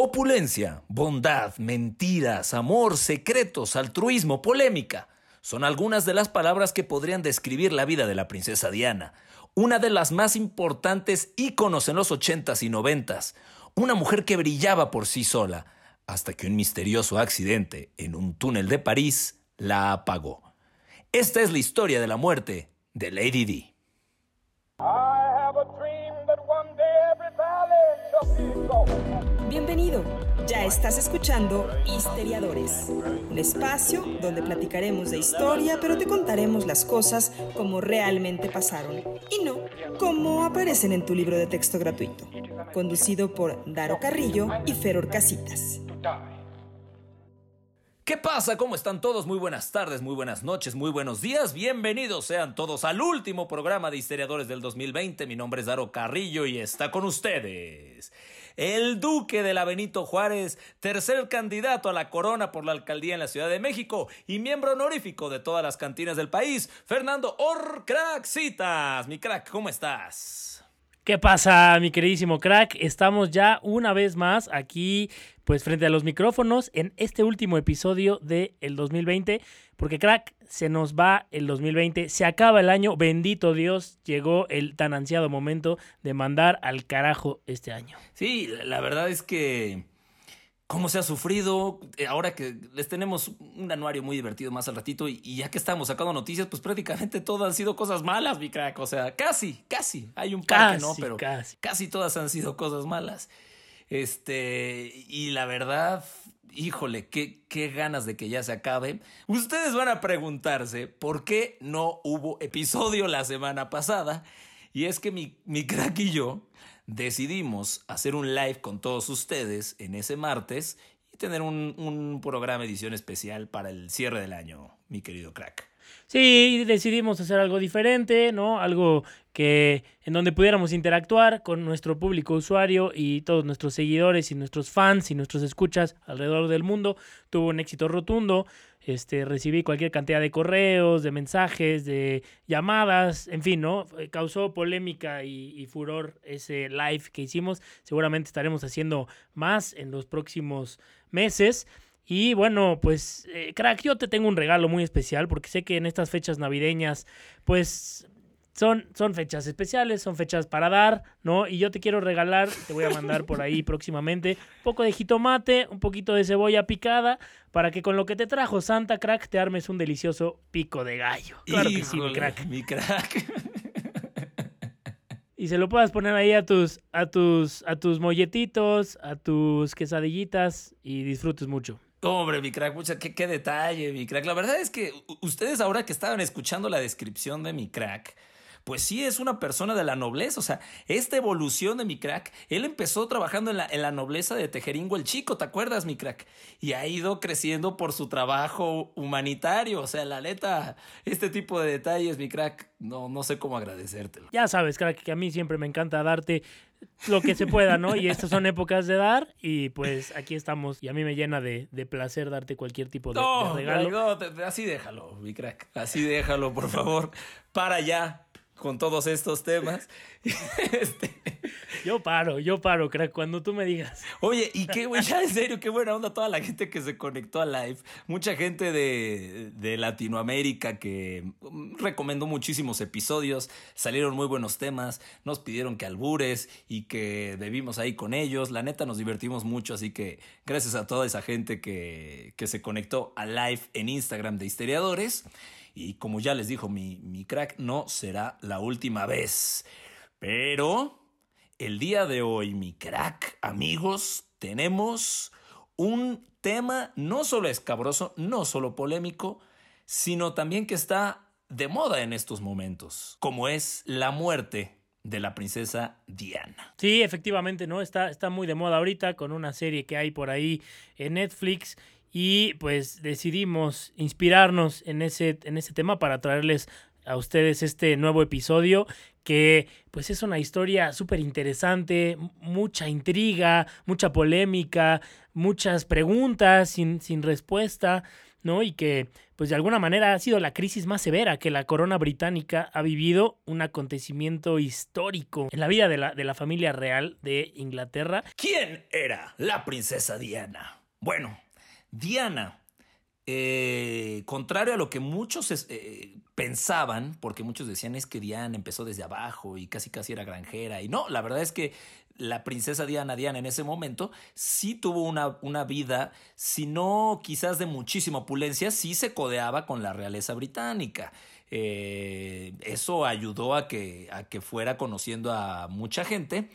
Opulencia, bondad, mentiras, amor, secretos, altruismo, polémica. Son algunas de las palabras que podrían describir la vida de la princesa Diana, una de las más importantes íconos en los ochentas y noventas, una mujer que brillaba por sí sola, hasta que un misterioso accidente en un túnel de París la apagó. Esta es la historia de la muerte de Lady Di. Ya estás escuchando Histeriadores, un espacio donde platicaremos de historia, pero te contaremos las cosas como realmente pasaron y no como aparecen en tu libro de texto gratuito. Conducido por Daro Carrillo y Feror Casitas. ¿Qué pasa? ¿Cómo están todos? Muy buenas tardes, muy buenas noches, muy buenos días. Bienvenidos sean todos al último programa de Historiadores del 2020. Mi nombre es Daro Carrillo y está con ustedes el duque de la Benito Juárez, tercer candidato a la corona por la alcaldía en la Ciudad de México y miembro honorífico de todas las cantinas del país, Fernando Orcraxitas. Mi crack, ¿cómo estás? ¿Qué pasa, mi queridísimo crack? Estamos ya una vez más aquí, pues frente a los micrófonos, en este último episodio del el 2020, porque crack, se nos va el 2020, se acaba el año, bendito Dios, llegó el tan ansiado momento de mandar al carajo este año. Sí, la verdad es que cómo se ha sufrido. Eh, ahora que les tenemos un anuario muy divertido más al ratito y, ya que estamos sacando noticias, pues prácticamente todas han sido cosas malas, mi crack. O sea, casi, casi. Hay un par que no, pero casi. casi todas han sido cosas malas. Este, y la verdad, híjole, qué, qué ganas de que ya se acabe. Ustedes van a preguntarse por qué no hubo episodio la semana pasada. Y es que mi, mi crack y yo decidimos hacer un live con todos ustedes en ese martes y tener un, un programa edición especial para el cierre del año, mi querido crack. Sí, decidimos hacer algo diferente, ¿no? Algo que en donde pudiéramos interactuar con nuestro público usuario y todos nuestros seguidores y nuestros fans y nuestros escuchas alrededor del mundo. Tuvo un éxito rotundo. Este, recibí cualquier cantidad de correos, de mensajes, de llamadas, en fin, ¿no? Eh, causó polémica y, furor ese live que hicimos. Seguramente estaremos haciendo más en los próximos meses. Y bueno, pues, eh, crack, yo te tengo un regalo muy especial porque sé que en estas fechas navideñas, pues son, son fechas especiales, son fechas para dar, ¿no? Y yo te quiero regalar, te voy a mandar por ahí próximamente, un poco de jitomate, un poquito de cebolla picada, para que con lo que te trajo Santa Crack te armes un delicioso pico de gallo. Claro que sí, mi crack. Mi crack. y se lo puedas poner ahí a tus, a tus, a tus molletitos, a tus quesadillitas y disfrutes mucho. Hombre, mi crack, mucha, qué, qué detalle, mi crack. La verdad es que ustedes ahora que estaban escuchando la descripción de mi crack, pues sí es una persona de la nobleza. O sea, esta evolución de mi crack, él empezó trabajando en la, en la nobleza de Tejeringo el Chico, ¿te acuerdas, mi crack? Y ha ido creciendo por su trabajo humanitario. O sea, la neta, este tipo de detalles, mi crack, no, no sé cómo agradecértelo. Ya sabes, crack, que a mí siempre me encanta darte lo que se pueda, ¿no? Y estas son épocas de dar y pues aquí estamos y a mí me llena de, placer darte cualquier tipo de, regalo. No, así déjalo, mi crack, así déjalo, por favor, para allá con todos estos temas. Este, yo paro, yo paro, crack, cuando tú me digas. Oye, y qué, güey, ya en serio, qué buena onda toda la gente que se conectó a live. Mucha gente de, de Latinoamérica que mm, recomendó muchísimos episodios, salieron muy buenos temas, nos pidieron que albures y que bebimos ahí con ellos. La neta nos divertimos mucho, así que gracias a toda esa gente que, que se conectó a live en Instagram de Histeriadores. Y como ya les dijo mi, mi crack, no será la última vez. Pero el día de hoy, mi crack, amigos, tenemos un tema no solo escabroso, no solo polémico, sino también que está de moda en estos momentos, como es la muerte de la princesa Diana. Sí, efectivamente, ¿no? Está, está muy de moda ahorita con una serie que hay por ahí en Netflix y pues decidimos inspirarnos en ese, en ese tema para traerles a ustedes este nuevo episodio que pues es una historia súper interesante, mucha intriga, mucha polémica, muchas preguntas sin, sin respuesta. ¿no? Y que, pues de alguna manera ha sido la crisis más severa que la corona británica ha vivido, un acontecimiento histórico en la vida de la, de la familia real de Inglaterra. ¿Quién era la princesa Diana? Bueno, Diana eh, contrario a lo que muchos eh, pensaban, porque muchos decían es que Diana empezó desde abajo y casi casi era granjera. Y no, la verdad es que la princesa Diana, Diana en ese momento, sí tuvo una, una vida, si no quizás de muchísima opulencia, sí se codeaba con la realeza británica. Eh, eso ayudó a que, a que fuera conociendo a mucha gente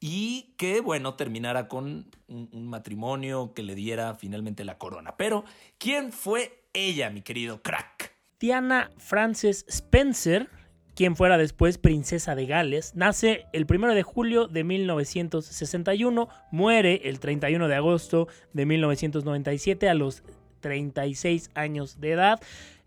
y que, bueno, terminara con un, matrimonio que le diera finalmente la corona. Pero, ¿quién fue ella, mi querido crack? Diana Frances Spencer, quien fuera después princesa de Gales, nace el 1 de julio de 1961, muere el 31 de agosto de 1997 a los 36 años de edad.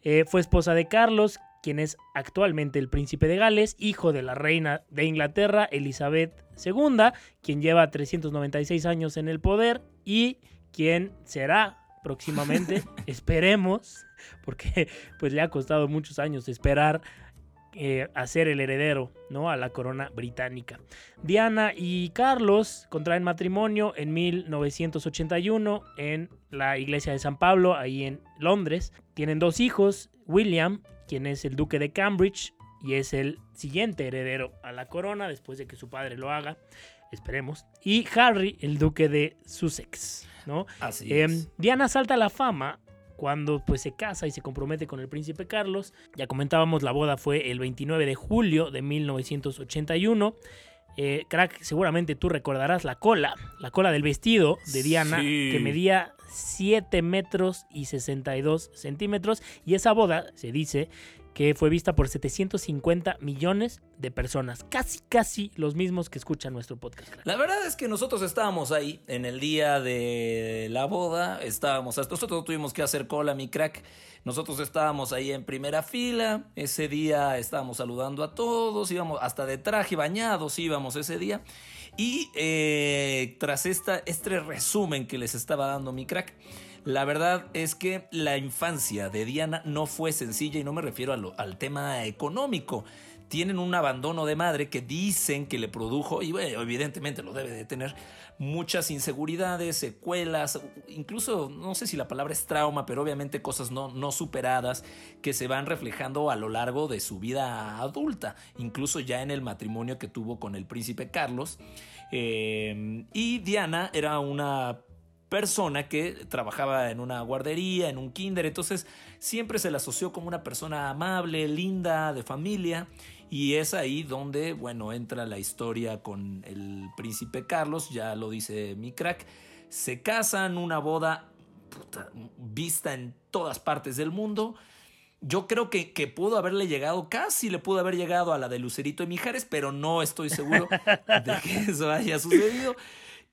Eh, fue esposa de Carlos, quien es actualmente el príncipe de Gales, hijo de la reina de Inglaterra, Elizabeth II, quien lleva 396 años en el poder y quien será próximamente, esperemos, porque pues le ha costado muchos años esperar eh, a ser el heredero ¿no? a la corona británica. Diana y Carlos contraen matrimonio en 1981 en la iglesia de San Pablo, ahí en Londres. Tienen dos hijos, William quien es el duque de Cambridge y es el siguiente heredero a la corona después de que su padre lo haga, esperemos, y Harry, el duque de Sussex, ¿no? Así em, Diana salta a la fama cuando pues se casa y se compromete con el príncipe Carlos. Ya comentábamos, la boda fue el 29 de julio de 1981. Eh, crack, seguramente tú recordarás la cola, la cola del vestido de Diana, que medía 7 metros y 62 centímetros. Y esa boda, se dice, que fue vista por 750 millones de personas. Casi, casi los mismos que escuchan nuestro podcast. La verdad es que nosotros estábamos ahí en el día de la boda. Estábamos, nosotros tuvimos que hacer cola, mi crack. Nosotros estábamos ahí en primera fila. Ese día estábamos saludando a todos. Íbamos hasta de traje bañados, íbamos ese día. Y eh, tras esta, este resumen que les estaba dando mi crack la verdad es que la infancia de Diana no fue sencilla y no me refiero al tema económico. Tienen un abandono de madre que dicen que le produjo, y evidentemente lo debe de tener, muchas inseguridades, secuelas, incluso no sé si la palabra es trauma, pero obviamente cosas no, no superadas que se van reflejando a lo largo de su vida adulta, incluso ya en el matrimonio que tuvo con el príncipe Carlos. Eh, y Diana era una persona que trabajaba en una guardería, en un kinder, entonces siempre se la asoció como una persona amable, linda, de familia, y es ahí donde, bueno, entra la historia con el príncipe Carlos, ya lo dice mi crack, se casan, una boda vista en todas partes del mundo, yo creo que, que, pudo haberle llegado, casi le pudo haber llegado a la de Lucerito y Mijares, pero no estoy seguro de que eso haya sucedido.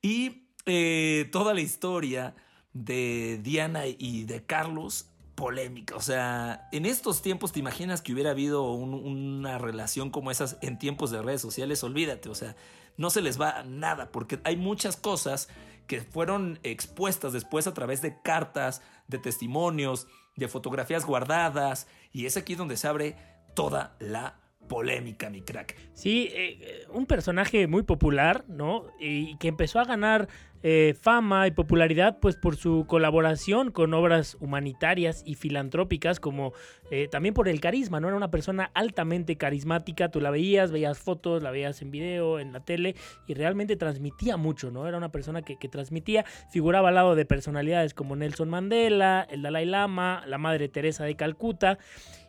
Y eh, toda la historia de Diana y de Carlos polémica. O sea, en estos tiempos te imaginas que hubiera habido una relación como esas en tiempos de redes sociales, olvídate, o sea, no se les va nada, porque hay muchas cosas que fueron expuestas después a través de cartas, de testimonios, de fotografías guardadas, y es aquí donde se abre toda la polémica, mi crack. Sí, eh, un personaje muy popular, ¿no? Y que empezó a ganar eh, fama y popularidad pues por su colaboración con obras humanitarias y filantrópicas como eh, también por el carisma, ¿no? Era una persona altamente carismática, tú la veías, veías fotos, la veías en video, en la tele y realmente transmitía mucho, ¿no? Era una persona que, que transmitía, figuraba al lado de personalidades como Nelson Mandela, el Dalai Lama, la Madre Teresa de Calcuta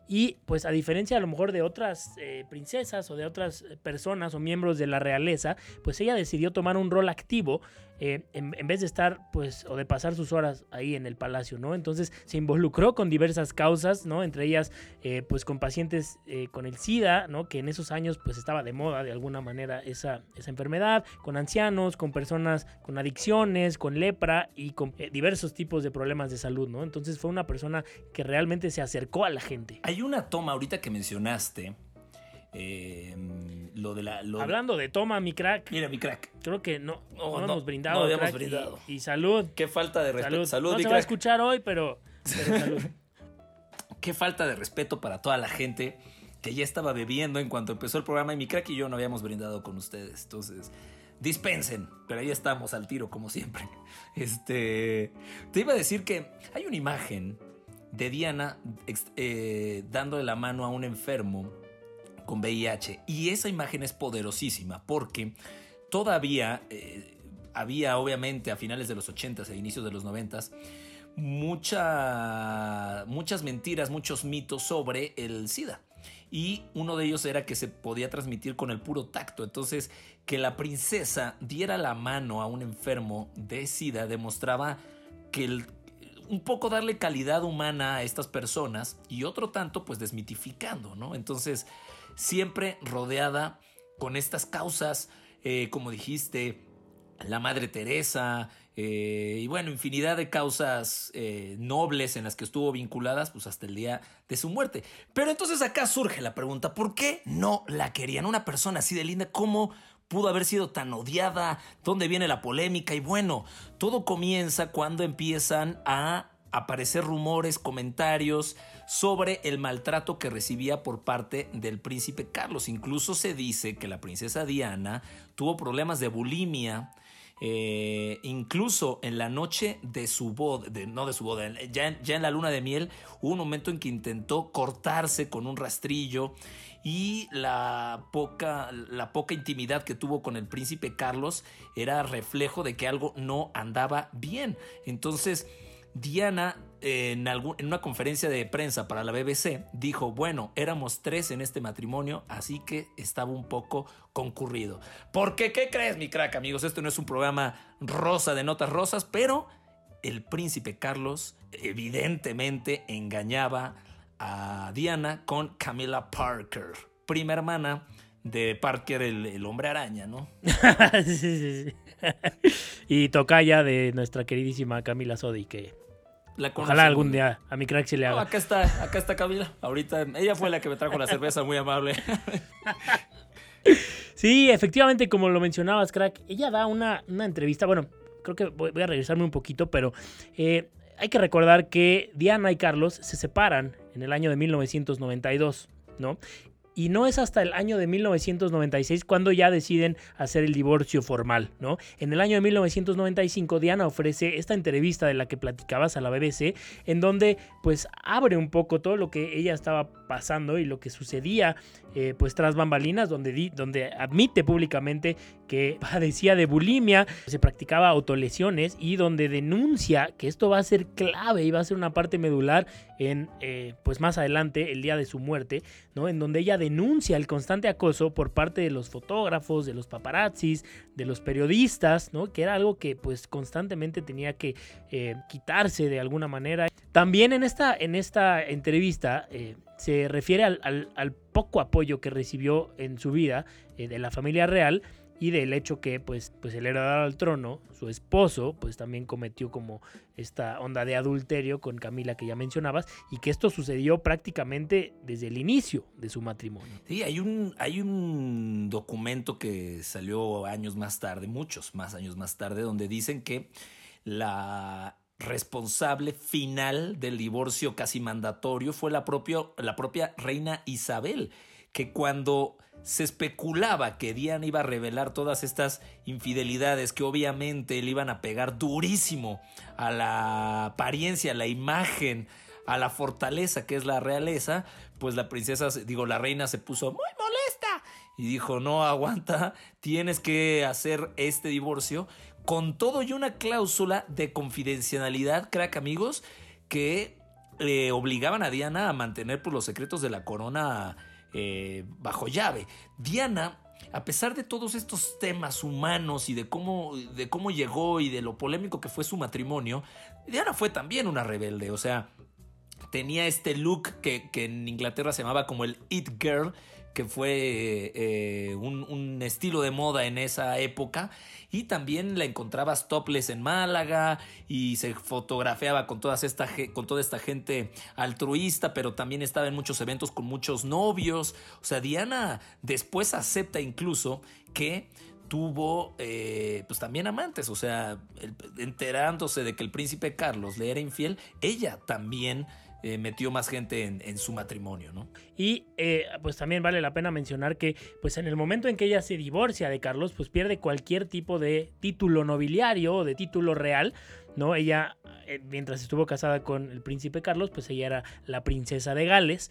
y pues a diferencia a lo mejor de otras eh, princesas o de otras personas o miembros de la realeza, pues ella decidió tomar un rol activo eh, en, vez de estar pues o de pasar sus horas ahí en el palacio, ¿no? Entonces se involucró con diversas causas, ¿no? Entre ellas eh, pues con pacientes con el SIDA, ¿no? Que en esos años pues estaba de moda de alguna manera esa, esa enfermedad, con ancianos, con personas con adicciones, con lepra y con diversos tipos de problemas de salud, ¿no? Entonces fue una persona que realmente se acercó a la gente. Hay una toma ahorita que mencionaste. Eh, lo de la. Hablando de toma, mi crack. Mira, mi crack. Creo que no, no, hemos brindado. No habíamos brindado. Y, salud. Qué falta de respeto. Salud, no se va a escuchar hoy, pero Qué falta de respeto para toda la gente que ya estaba bebiendo en cuanto empezó el programa y mi crack y yo no habíamos brindado con ustedes. Entonces, dispensen, pero ahí estamos al tiro como siempre. Este, te iba a decir que hay una imagen de Diana eh, dándole la mano a un enfermo con VIH y esa imagen es poderosísima porque todavía eh, había obviamente a finales de los 80s e inicios de los 90s mucha, muchas mentiras, muchos mitos sobre el SIDA y uno de ellos era que se podía transmitir con el puro tacto. Entonces, que la princesa diera la mano a un enfermo de SIDA demostraba que un poco darle calidad humana a estas personas y otro tanto pues desmitificando, ¿no? Entonces, siempre rodeada con estas causas, eh, como dijiste, la Madre Teresa, eh, y bueno, infinidad de causas eh, nobles en las que estuvo vinculadas, pues hasta el día de su muerte. Pero entonces acá surge la pregunta, ¿por qué no la querían? Una persona así de linda, ¿cómo pudo haber sido tan odiada? ¿Dónde viene la polémica? Y bueno, todo comienza cuando empiezan a aparecer rumores, comentarios sobre el maltrato que recibía por parte del príncipe Carlos. Incluso se dice que la princesa Diana tuvo problemas de bulimia, eh, incluso en la noche de su boda, no de su boda, ya, ya en la luna de miel, hubo un momento en que intentó cortarse con un rastrillo y la poca, la poca intimidad que tuvo con el príncipe Carlos era reflejo de que algo no andaba bien. Entonces, Diana en, una conferencia de prensa para la BBC dijo, bueno, éramos tres en este matrimonio, así que estaba un poco concurrido. Porque, ¿qué crees, mi crack, amigos? Esto no es un programa rosa de notas rosas, pero el príncipe Carlos evidentemente engañaba a Diana con Camila Parker, prima hermana de Parker, el, hombre araña, ¿no? sí, sí, sí. y tocaya de nuestra queridísima Camila Sodi, que Ojalá algún día a mi crack se le haga. acá está, acá está Camila. Ahorita ella fue la que me trajo la cerveza, muy amable. sí, efectivamente, como lo mencionabas, crack, ella da una, entrevista. Bueno, creo que voy, a regresarme un poquito, pero eh, hay que recordar que Diana y Carlos se separan en el año de 1992, ¿no? Y no es hasta el año de 1996 cuando ya deciden hacer el divorcio formal, ¿no? En el año de 1995 Diana ofrece esta entrevista de la que platicabas a la BBC en donde pues abre un poco todo lo que ella estaba pasando y lo que sucedía eh, pues tras bambalinas donde, donde admite públicamente que padecía de bulimia, se practicaba autolesiones y donde denuncia que esto va a ser clave y va a ser una parte medular en eh, pues más adelante el día de su muerte, ¿no? En donde ella denuncia el constante acoso por parte de los fotógrafos, de los paparazzis, de los periodistas, ¿no? Que era algo que pues constantemente tenía que eh, quitarse de alguna manera. También en esta, en esta entrevista se refiere al, poco apoyo que recibió en su vida eh, de la familia real y del hecho que pues, pues el heredero al trono, su esposo, pues también cometió como esta onda de adulterio con Camila que ya mencionabas y que esto sucedió prácticamente desde el inicio de su matrimonio. Sí, hay un, hay un documento que salió años más tarde, muchos más años más tarde, donde dicen que la responsable final del divorcio casi mandatorio fue la, la propia reina Isabel, que cuando se especulaba que Diana iba a revelar todas estas infidelidades que obviamente le iban a pegar durísimo a la apariencia, a la imagen, a la fortaleza que es la realeza, pues la princesa, digo, la reina se puso muy molesta y dijo, no aguanta, tienes que hacer este divorcio con todo y una cláusula de confidencialidad, crack amigos, que le obligaban a Diana a mantener por pues, los secretos de la corona eh, bajo llave. Diana, a pesar de todos estos temas humanos y de cómo, de cómo llegó y de lo polémico que fue su matrimonio, Diana fue también una rebelde, o sea, tenía este look que, que en Inglaterra se llamaba como el It Girl, que fue eh, un, estilo de moda en esa época. Y también la encontrabas topless en Málaga y se fotografiaba con, todas esta, con toda esta gente altruista, pero también estaba en muchos eventos con muchos novios. O sea, Diana después acepta incluso que tuvo eh, pues también amantes, o sea, enterándose de que el príncipe Carlos le era infiel, ella también eh, metió más gente en, su matrimonio, ¿no? Y eh, pues también vale la pena mencionar que pues en el momento en que ella se divorcia de Carlos, pues pierde cualquier tipo de título nobiliario o de título real, ¿no? Ella, mientras estuvo casada con el príncipe Carlos, pues ella era la princesa de Gales.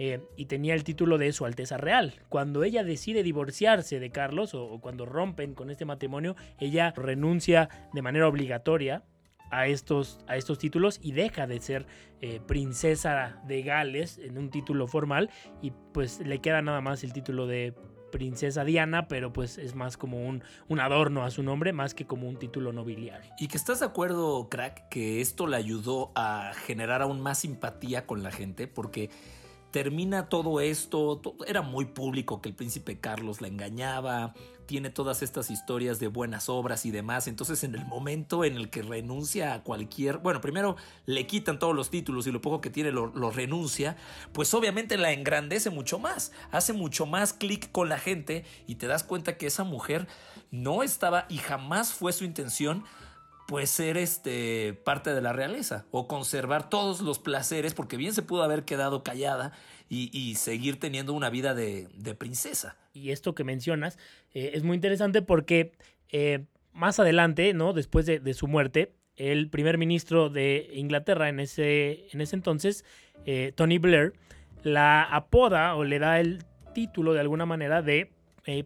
Eh, y tenía el título de Su Alteza Real. Cuando ella decide divorciarse de Carlos o, cuando rompen con este matrimonio, ella renuncia de manera obligatoria a estos, a estos títulos y deja de ser eh, princesa de Gales en un título formal y pues le queda nada más el título de princesa Diana, pero pues es más como un, un, adorno a su nombre, más que como un título nobiliario. Y que estás de acuerdo, crack, que esto le ayudó a generar aún más simpatía con la gente, porque termina todo esto, era muy público que el príncipe Carlos la engañaba, tiene todas estas historias de buenas obras y demás, entonces en el momento en el que renuncia a cualquier, bueno, primero le quitan todos los títulos y lo poco que tiene lo, lo renuncia, pues obviamente la engrandece mucho más, hace mucho más clic con la gente y te das cuenta que esa mujer no estaba y jamás fue su intención pues ser este parte de la realeza o conservar todos los placeres, porque bien se pudo haber quedado callada y, seguir teniendo una vida de, princesa. Y esto que mencionas eh, es muy interesante porque eh, más adelante, ¿no? Después de, su muerte, el primer ministro de Inglaterra en ese, en ese entonces, eh, Tony Blair, la apoda o le da el título de alguna manera de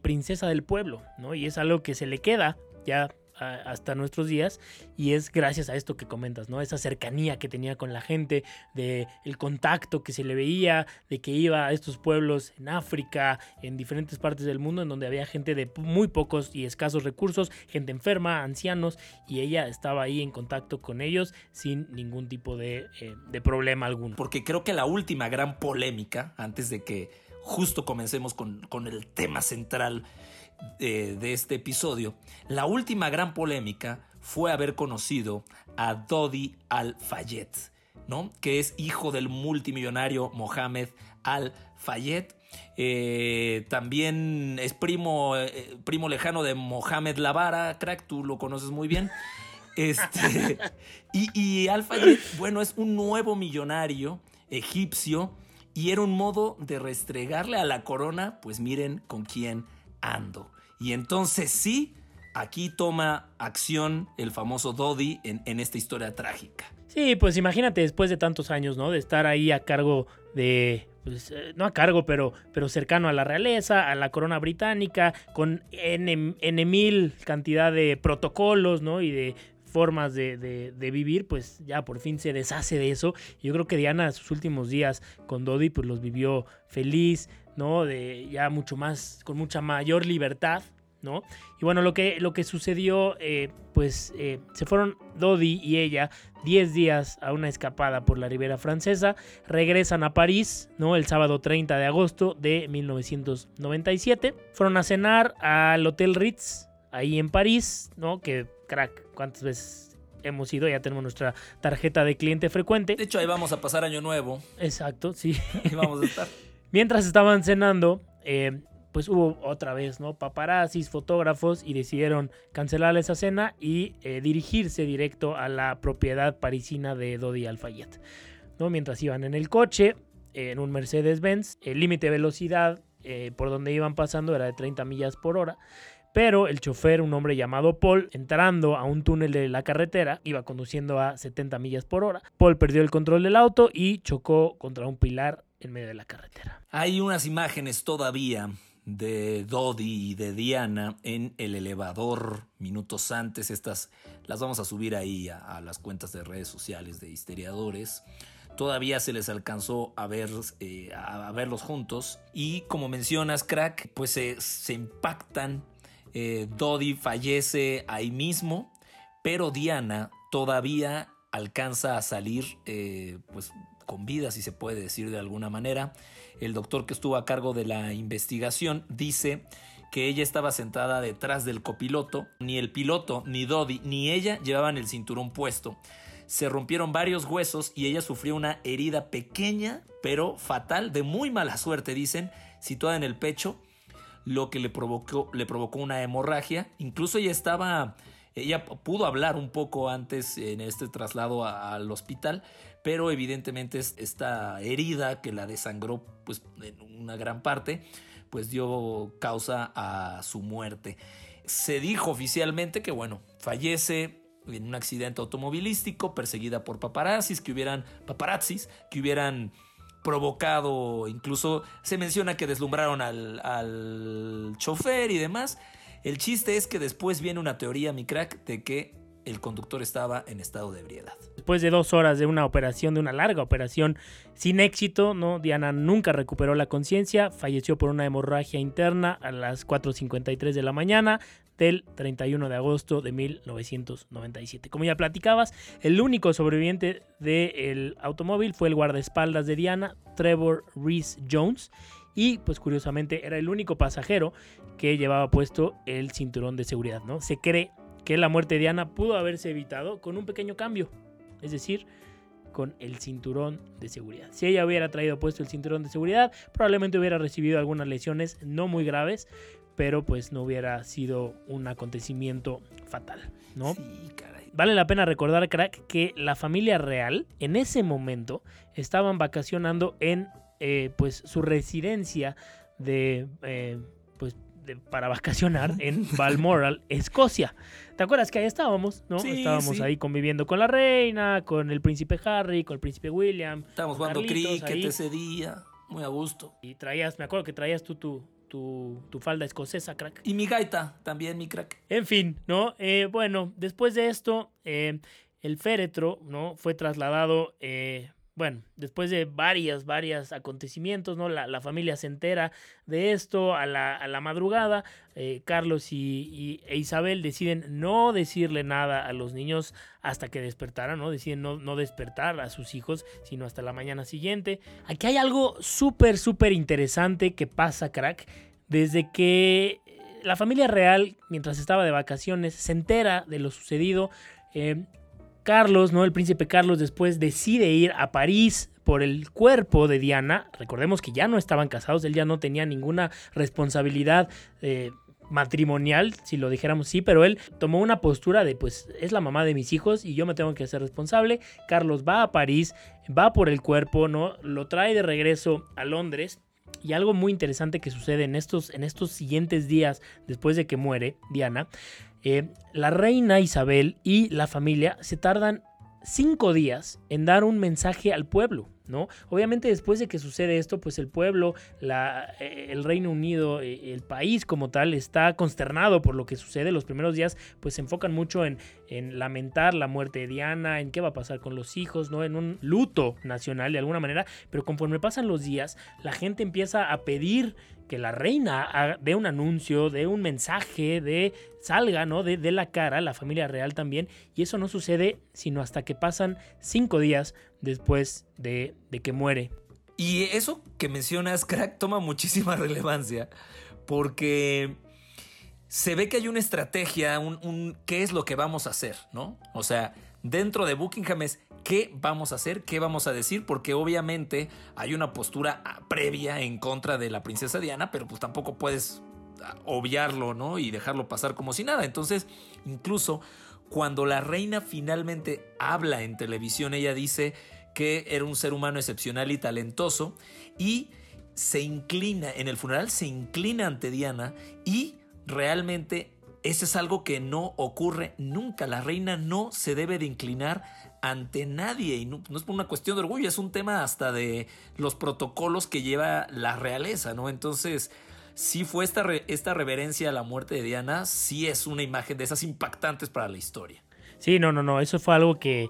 princesa del pueblo, ¿no? Y es algo que se le queda ya hasta nuestros días y es gracias a esto que comentas, ¿no? Esa cercanía que tenía con la gente, de el contacto que se le veía, de que iba a estos pueblos en África, en diferentes partes del mundo en donde había gente de muy pocos y escasos recursos, gente enferma, ancianos y ella estaba ahí en contacto con ellos sin ningún tipo de, eh, de problema alguno. Porque creo que la última gran polémica, antes de que justo comencemos con, con el tema central, de, este episodio, la última gran polémica fue haber conocido a Dodi Al-Fayed, ¿no? que es hijo del multimillonario Mohamed Al-Fayed. Eh, también es primo, eh, primo lejano de Mohamed Lavara, crack, tú lo conoces muy bien. Este, y, y Al-Fayed, bueno, es un nuevo millonario egipcio y era un modo de restregarle a la corona, pues miren con quién ando. Y entonces sí, aquí toma acción el famoso Dodi en, esta historia trágica. Sí, pues imagínate después de tantos años, ¿no? De estar ahí a cargo de, pues, eh, no a cargo, pero, pero cercano a la realeza, a la corona británica, con N, mil cantidad de protocolos, ¿no? Y de formas de, de, vivir, pues ya por fin se deshace de eso. Yo creo que Diana sus últimos días con Dodi pues los vivió feliz, ¿no? De ya mucho más, con mucha mayor libertad, ¿no? Y bueno, lo que, lo que sucedió, eh, pues eh, se fueron Dodi y ella 10 días a una escapada por la Ribera Francesa, regresan a París, ¿no? El sábado 30 de agosto de 1997, fueron a cenar al Hotel Ritz, ahí en París, ¿no? Que crack, ¿cuántas veces hemos ido, ya tenemos nuestra tarjeta de cliente frecuente. De hecho, ahí vamos a pasar año nuevo. Exacto, sí. Ahí vamos a estar. Mientras estaban cenando, eh, pues hubo otra vez, ¿no? Paparazzis, fotógrafos y decidieron cancelar esa cena y eh, dirigirse directo a la propiedad parisina de Dodi Alfayet, ¿no? Mientras iban en el coche, en un Mercedes-Benz, el límite de velocidad eh, por donde iban pasando era de 30 millas por hora. Pero el chofer, un hombre llamado Paul, entrando a un túnel de la carretera, iba conduciendo a 70 millas por hora. Paul perdió el control del auto y chocó contra un pilar en medio de la carretera. Hay unas imágenes todavía de Dodi y de Diana en el elevador minutos antes. Estas las vamos a subir ahí a, las cuentas de redes sociales de historiadores. Todavía se les alcanzó a, ver, eh, a, verlos juntos. Y como mencionas, crack, pues se, impactan. Eh, Dodi fallece ahí mismo, pero Diana todavía alcanza a salir eh, pues con vida, si se puede decir de alguna manera. El doctor que estuvo a cargo de la investigación dice que ella estaba sentada detrás del copiloto. Ni el piloto, ni Dodi, ni ella llevaban el cinturón puesto. Se rompieron varios huesos y ella sufrió una herida pequeña, pero fatal, de muy mala suerte, dicen, situada en el pecho. lo que le provocó, le provocó una hemorragia. Incluso ella estaba, ella pudo hablar un poco antes en este traslado al hospital, pero evidentemente esta herida que la desangró pues, en una gran parte, pues dio causa a su muerte. Se dijo oficialmente que, bueno, fallece en un accidente automovilístico, perseguida por paparazzis que hubieran, paparazzis que hubieran provocado, incluso se menciona que deslumbraron al, al chofer y demás. El chiste es que después viene una teoría, mi crack, de que el conductor estaba en estado de ebriedad. Después de dos horas de una operación, de una larga operación sin éxito, ¿no? Diana nunca recuperó la conciencia, falleció por una hemorragia interna a las 4.53 de la mañana del 31 de agosto de 1997. Como ya platicabas, el único sobreviviente del automóvil fue el guardaespaldas de Diana, Trevor Reese Jones, y pues curiosamente era el único pasajero que llevaba puesto el cinturón de seguridad, ¿no? Se cree que la muerte de Diana pudo haberse evitado con un pequeño cambio, es decir, con el cinturón de seguridad. Si ella hubiera traído puesto el cinturón de seguridad, probablemente hubiera recibido algunas lesiones no muy graves, pero pues no hubiera sido un acontecimiento fatal, ¿no? Sí, caray. Vale la pena recordar, crack, que la familia real en ese momento estaban vacacionando en eh, pues su residencia de eh, pues para vacacionar en Balmoral, Escocia. ¿Te acuerdas que ahí estábamos, no? Sí, estábamos sí. ahí conviviendo con la reina, con el príncipe Harry, con el príncipe William. Estábamos jugando cricket ese día, muy a gusto. Y traías, me acuerdo que traías tú tu, tu, tu falda escocesa, crack. Y mi gaita, también mi crack. En fin, ¿no? Eh, bueno, después de esto, eh, el féretro, ¿no? Fue trasladado, eh, bueno, después de varias, varias acontecimientos, ¿no? La, familia se entera de esto a la, a la madrugada. eh, Carlos y, y- e Isabel deciden no decirle nada a los niños hasta que despertaran, ¿no? Deciden no, no despertar a sus hijos, sino hasta la mañana siguiente. Aquí hay algo súper, súper interesante que pasa, crack. Desde que la familia real, mientras estaba de vacaciones, se entera de lo sucedido. eh, Carlos, ¿no? El príncipe Carlos después decide ir a París por el cuerpo de Diana. Recordemos que ya no estaban casados, él ya no tenía ninguna responsabilidad eh, matrimonial, si lo dijéramos sí, pero él tomó una postura de pues es la mamá de mis hijos y yo me tengo que hacer responsable. Carlos va a París, va por el cuerpo, ¿no? Lo trae de regreso a Londres. Y algo muy interesante que sucede en estos, en estos siguientes días después de que muere Diana, eh, la reina Isabel y la familia se tardan cinco días en dar un mensaje al pueblo, Obviamente después de que sucede esto, pues el pueblo, eh, el Reino Unido, eh, el país como tal, está consternado por lo que sucede. Los primeros días, pues se enfocan mucho en, en lamentar la muerte de Diana, en qué va a pasar con los hijos, ¿no? En un luto nacional de alguna manera, pero conforme pasan los días, la gente empieza a pedir que la reina dé un anuncio, dé un mensaje, de salga, ¿no? De, de la cara, la familia real también. Y eso no sucede sino hasta que pasan cinco días después de, de que muere. Y eso que mencionas, crack, toma muchísima relevancia porque se ve que hay una estrategia, un, un qué es lo que vamos a hacer, ¿no? O sea, dentro de Buckingham es qué vamos a hacer, qué vamos a decir, porque obviamente hay una postura ah, previa en contra de la princesa Diana, pero pues tampoco puedes ah, obviarlo, ¿no? Y dejarlo pasar como si nada. Entonces, incluso cuando la reina finalmente habla en televisión, ella dice que era un ser humano excepcional y talentoso y se inclina, en el funeral se inclina ante Diana y realmente eso es algo que no ocurre nunca. La reina no se debe de inclinar ante nadie y no, no es por una cuestión de orgullo, es un tema hasta de los protocolos que lleva la realeza, ¿no? Entonces, sí fue esta, esta reverencia a la muerte de Diana, sí es una imagen de esas impactantes para la historia. Sí, no, no, no, eso fue algo que...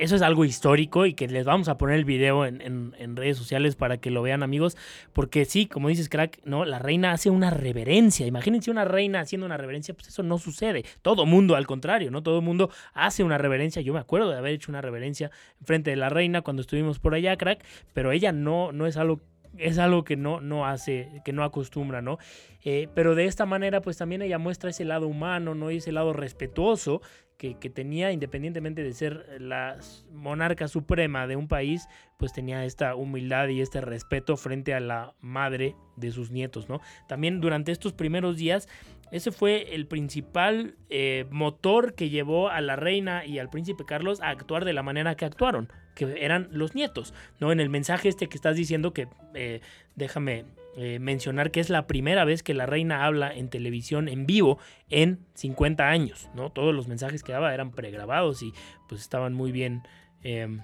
Eso es algo histórico y que les vamos a poner el video en, en- redes sociales para que lo vean amigos, porque sí, como dices crack, ¿no? La reina hace una reverencia, imagínense una reina haciendo una reverencia, pues eso no sucede, todo mundo al contrario, ¿no? Todo mundo hace una reverencia, yo me acuerdo de haber hecho una reverencia frente de la reina cuando estuvimos por allá, crack, pero ella no, no es algo es algo que no, no hace, que no acostumbra, ¿no? Eh, pero de esta manera, pues también ella muestra ese lado humano, ¿no? Y ese lado respetuoso que, tenía, independientemente de ser la monarca suprema de un país, pues tenía esta humildad y este respeto frente a la madre de sus nietos, ¿no? También durante estos primeros días, ese fue el principal eh, motor que llevó a la reina y al príncipe Carlos a actuar de la manera que actuaron, que eran los nietos, ¿no? En el mensaje este que estás diciendo que, eh, déjame eh, mencionar que es la primera vez que la reina habla en televisión en vivo en 50 años, ¿no? Todos los mensajes que daba eran pregrabados y pues estaban muy bien em,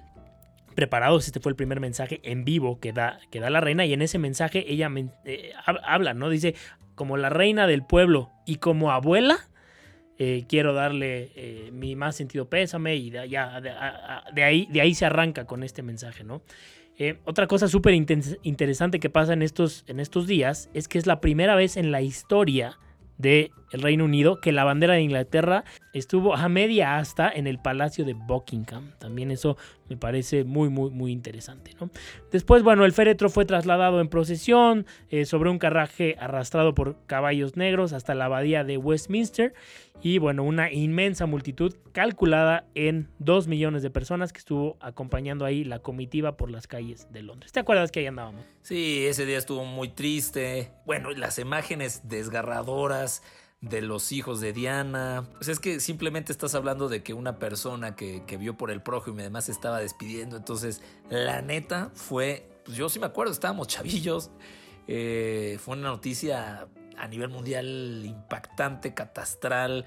preparados. Este fue el primer mensaje en vivo que da, que da la reina y en ese mensaje ella eh, habla, ¿no? Dice, como la reina del pueblo y como abuela, eh, quiero darle mi más sentido pésame y de, de, ahí, de ahí se arranca con este mensaje, ¿no? Eh, otra cosa súper interesante que pasa en estos, en estos días es que es la primera vez en la historia del Reino Unido que la bandera de Inglaterra estuvo a media asta en el Palacio de Buckingham. También eso me parece muy, muy, muy interesante. ¿no? Después, bueno, el féretro fue trasladado en procesión eh, sobre un carraje arrastrado por caballos negros hasta la abadía de Westminster y, bueno, una inmensa multitud calculada en 2 millones de personas que estuvo acompañando ahí la comitiva por las calles de Londres. ¿Te acuerdas que ahí andábamos? Sí, ese día estuvo muy triste. Bueno, las imágenes desgarradoras de los hijos de Diana. Pues es que simplemente estás hablando de que una persona que, vio por el prójimo y además se estaba despidiendo. Entonces, la neta fue, pues yo sí me acuerdo, estábamos chavillos. Eh, fue una noticia a nivel mundial impactante, catastral.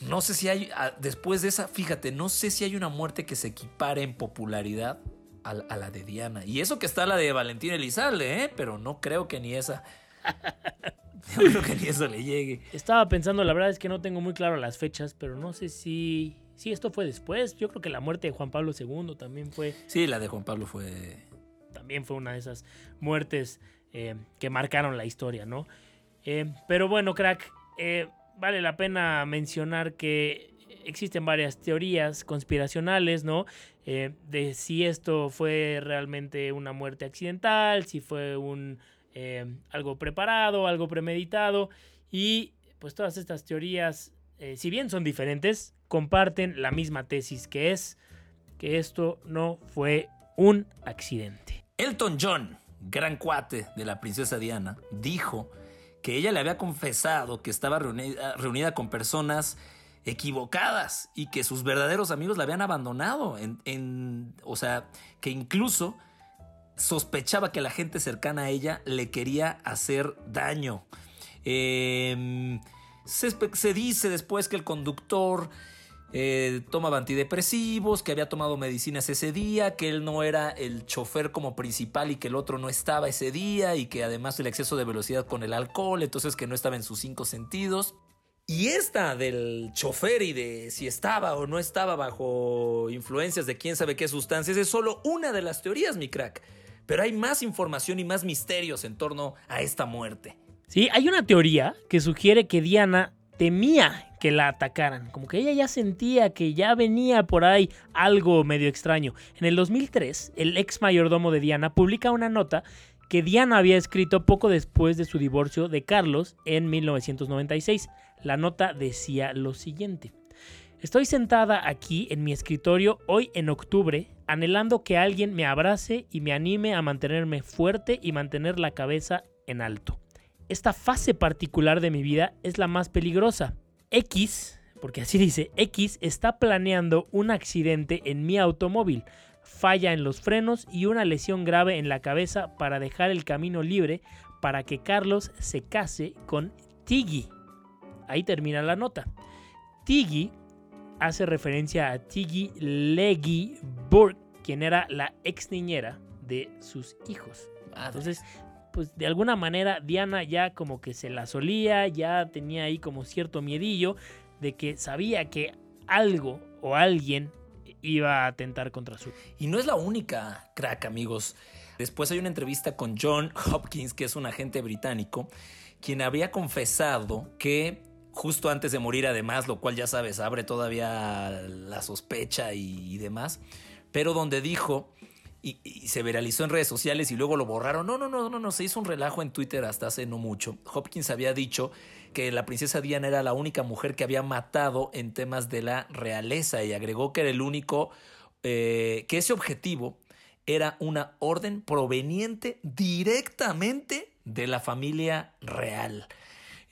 No sé si hay, después de esa, fíjate, no sé si hay una muerte que se equipare en popularidad a, la de Diana. Y eso que está la de Valentín Elizalde, ¿eh? pero no creo que ni esa. Yo creo que ni eso le llegue. Estaba pensando, la verdad es que no tengo muy claro las fechas, pero no sé si. Si esto fue después. Yo creo que la muerte de Juan Pablo II también fue. Sí, la de Juan Pablo fue. También fue una de esas muertes eh, que marcaron la historia, ¿no? Eh, pero bueno, crack, eh, vale la pena mencionar que existen varias teorías conspiracionales, ¿no? de si esto fue realmente una muerte accidental, si fue un eh, algo preparado, algo premeditado y pues todas estas teorías, eh, si bien son diferentes, comparten la misma tesis que es que esto no fue un accidente. Elton John, gran cuate de la princesa Diana, dijo que ella le había confesado que estaba reunida, con personas equivocadas y que sus verdaderos amigos la habían abandonado. En, o sea, que incluso sospechaba que la gente cercana a ella le quería hacer daño. Em, se, dice después que el conductor eh, tomaba antidepresivos, que había tomado medicinas ese día, que él no era el chofer como principal y que el otro no estaba ese día y que además el exceso de velocidad con el alcohol, entonces que no estaba en sus cinco sentidos. Y esta del chofer y de si estaba o no estaba bajo influencias de quién sabe qué sustancias es solo una de las teorías, mi crack. Pero hay más información y más misterios en torno a esta muerte. Sí, hay una teoría que sugiere que Diana temía que la atacaran, como que ella ya sentía que ya venía por ahí algo medio extraño. En el 2003, el ex mayordomo de Diana publica una nota que Diana había escrito poco después de su divorcio de Carlos en 1996. La nota decía lo siguiente. Estoy sentada aquí en mi escritorio hoy en octubre, anhelando que alguien me abrace y me anime a mantenerme fuerte y mantener la cabeza en alto. Esta fase particular de mi vida es la más peligrosa. X, porque así dice, X está planeando un accidente en mi automóvil, falla en los frenos y una lesión grave en la cabeza para dejar el camino libre para que Carlos se case con Tiggy. Ahí termina la nota. Tiggy hace referencia a Tiggy Leggy Burke, quien era la ex niñera de sus hijos. Entonces, pues de alguna manera Diana ya como que se la solía, ya tenía ahí como cierto miedillo de que sabía que algo o alguien iba a atentar contra su. Y no es la única, crack, amigos. Después hay una entrevista con John Hopkins, que es un agente británico, quien había confesado que justo antes de morir además, lo cual ya sabes, abre todavía la sospecha y, demás, pero donde dijo y, se viralizó en redes sociales y luego lo borraron. No, no, no, no, no, se hizo un relajo en Twitter hasta hace no mucho. Hopkins había dicho que la princesa Diana era la única mujer que había matado en temas de la realeza y agregó que era el único, eh, que ese objetivo era una orden proveniente directamente de la familia real.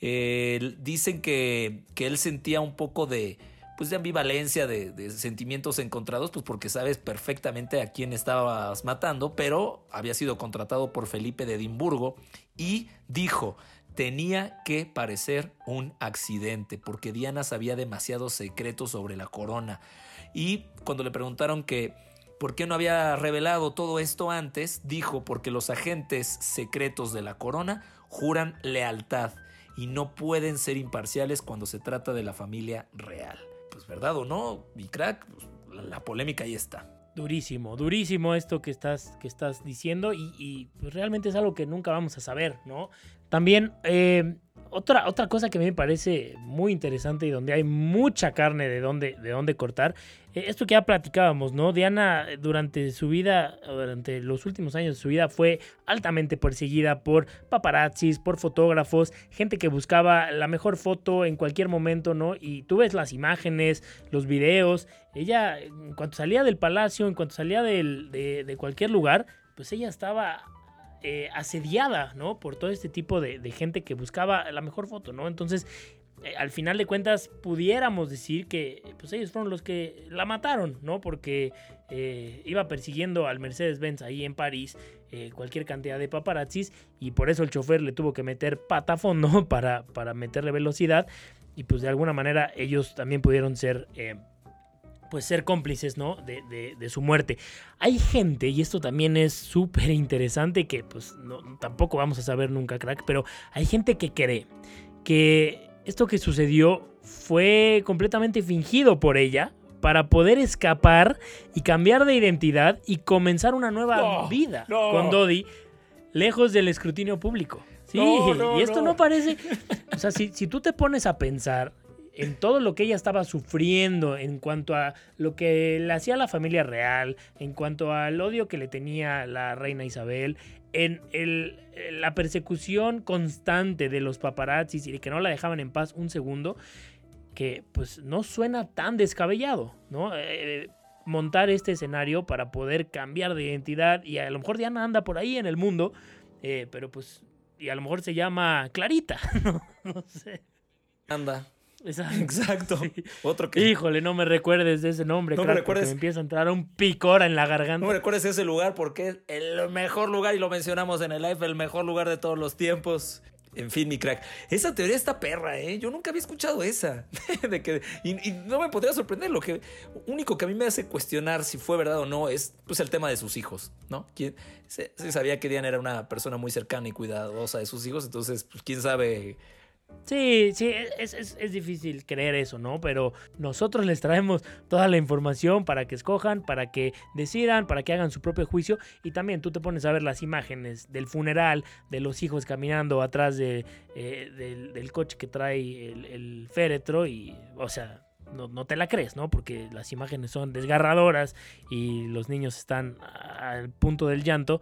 Eh, dicen que, que él sentía un poco de, pues de ambivalencia, de, de, sentimientos encontrados, pues porque sabes perfectamente a quién estabas matando, pero había sido contratado por Felipe de Edimburgo y dijo, tenía que parecer un accidente, porque Diana sabía demasiados secretos sobre la corona. Y cuando le preguntaron que por qué no había revelado todo esto antes, dijo, porque los agentes secretos de la corona juran lealtad y no pueden ser imparciales cuando se trata de la familia real pues verdad o no, mi crack, pues, la, la, polémica ahí está. Durísimo, durísimo esto que estás, que estás diciendo y, y pues realmente es algo que nunca vamos a saber, ¿no? También eh, otra, otra cosa que me parece muy interesante y donde hay mucha carne de donde, de dónde cortar, eh, esto que ya platicábamos, ¿no? Diana durante su vida, durante los últimos años de su vida, fue altamente perseguida por paparazzis, por fotógrafos, gente que buscaba la mejor foto en cualquier momento, ¿no? Y tú ves las imágenes, los videos, ella, en cuanto salía del palacio, en cuanto salía de, de cualquier lugar, pues ella estaba eh, asediada, ¿no? Por todo este tipo de, gente que buscaba la mejor foto, ¿no? Entonces, eh, al final de cuentas, pudiéramos decir que pues ellos fueron los que la mataron, ¿no? Porque eh, iba persiguiendo al Mercedes-Benz ahí en París eh, cualquier cantidad de paparazzis y por eso el chofer le tuvo que meter pata a fondo para, para meterle velocidad y pues de alguna manera ellos también pudieron ser pues ser cómplices, ¿no? De, de, de, su muerte. Hay gente, y esto también es súper interesante, que pues no, tampoco vamos a saber nunca, crack, pero hay gente que cree que esto que sucedió fue completamente fingido por ella para poder escapar y cambiar de identidad y comenzar una nueva no, vida no. con Dodi, lejos del escrutinio público. Sí, no, y esto no. parece... O sea, si, si tú te pones a pensar en todo lo que ella estaba sufriendo, en cuanto a lo que le hacía la familia real, en cuanto al odio que le tenía la reina Isabel, en el, la persecución constante de los paparazzis y de que no la dejaban en paz un segundo, que pues no suena tan descabellado, ¿no? Eh, montar este escenario para poder cambiar de identidad y a lo mejor Diana anda por ahí en el mundo, eh, pero pues, y a lo mejor se llama Clarita, no, no sé. Anda. Exacto. Sí. Otro que. Híjole, no me recuerdes de ese nombre, No me crack, recuerdes- porque me empieza a entrar un picor en la garganta. No me recuerdes ese lugar porque es el mejor lugar y lo mencionamos en el live, el mejor lugar de todos los tiempos. En fin, mi crack. Esa teoría está perra, ¿eh? Yo nunca había escuchado esa. de que, y, y no me podría sorprender. Lo que único que a mí me hace cuestionar si fue verdad o no es pues, el tema de sus hijos, ¿no? ¿Quién, se, se sabía que Diana era una persona muy cercana y cuidadosa de sus hijos, entonces, pues, quién sabe Sí, sí, es, es, es, difícil creer eso, ¿no? Pero nosotros les traemos toda la información para que escojan, para que decidan, para que hagan su propio juicio. Y también tú te pones a ver las imágenes del funeral, de los hijos caminando atrás de, eh, del, del, coche que trae el, el féretro y, o sea... No, no, te la crees, ¿no? Porque las imágenes son desgarradoras y los niños están al punto del llanto.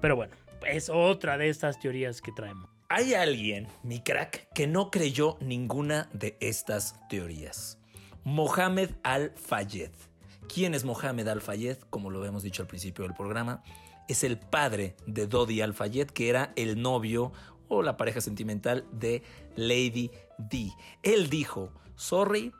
Pero bueno, es otra de estas teorías que traemos. Hay alguien, mi crack, que no creyó ninguna de estas teorías. Mohamed Al-Fayed. ¿Quién es Mohamed Al-Fayed? Como lo hemos dicho al principio del programa, es el padre de Dodi Al-Fayed, que era el novio o la pareja sentimental de Lady D. Él dijo, sorry,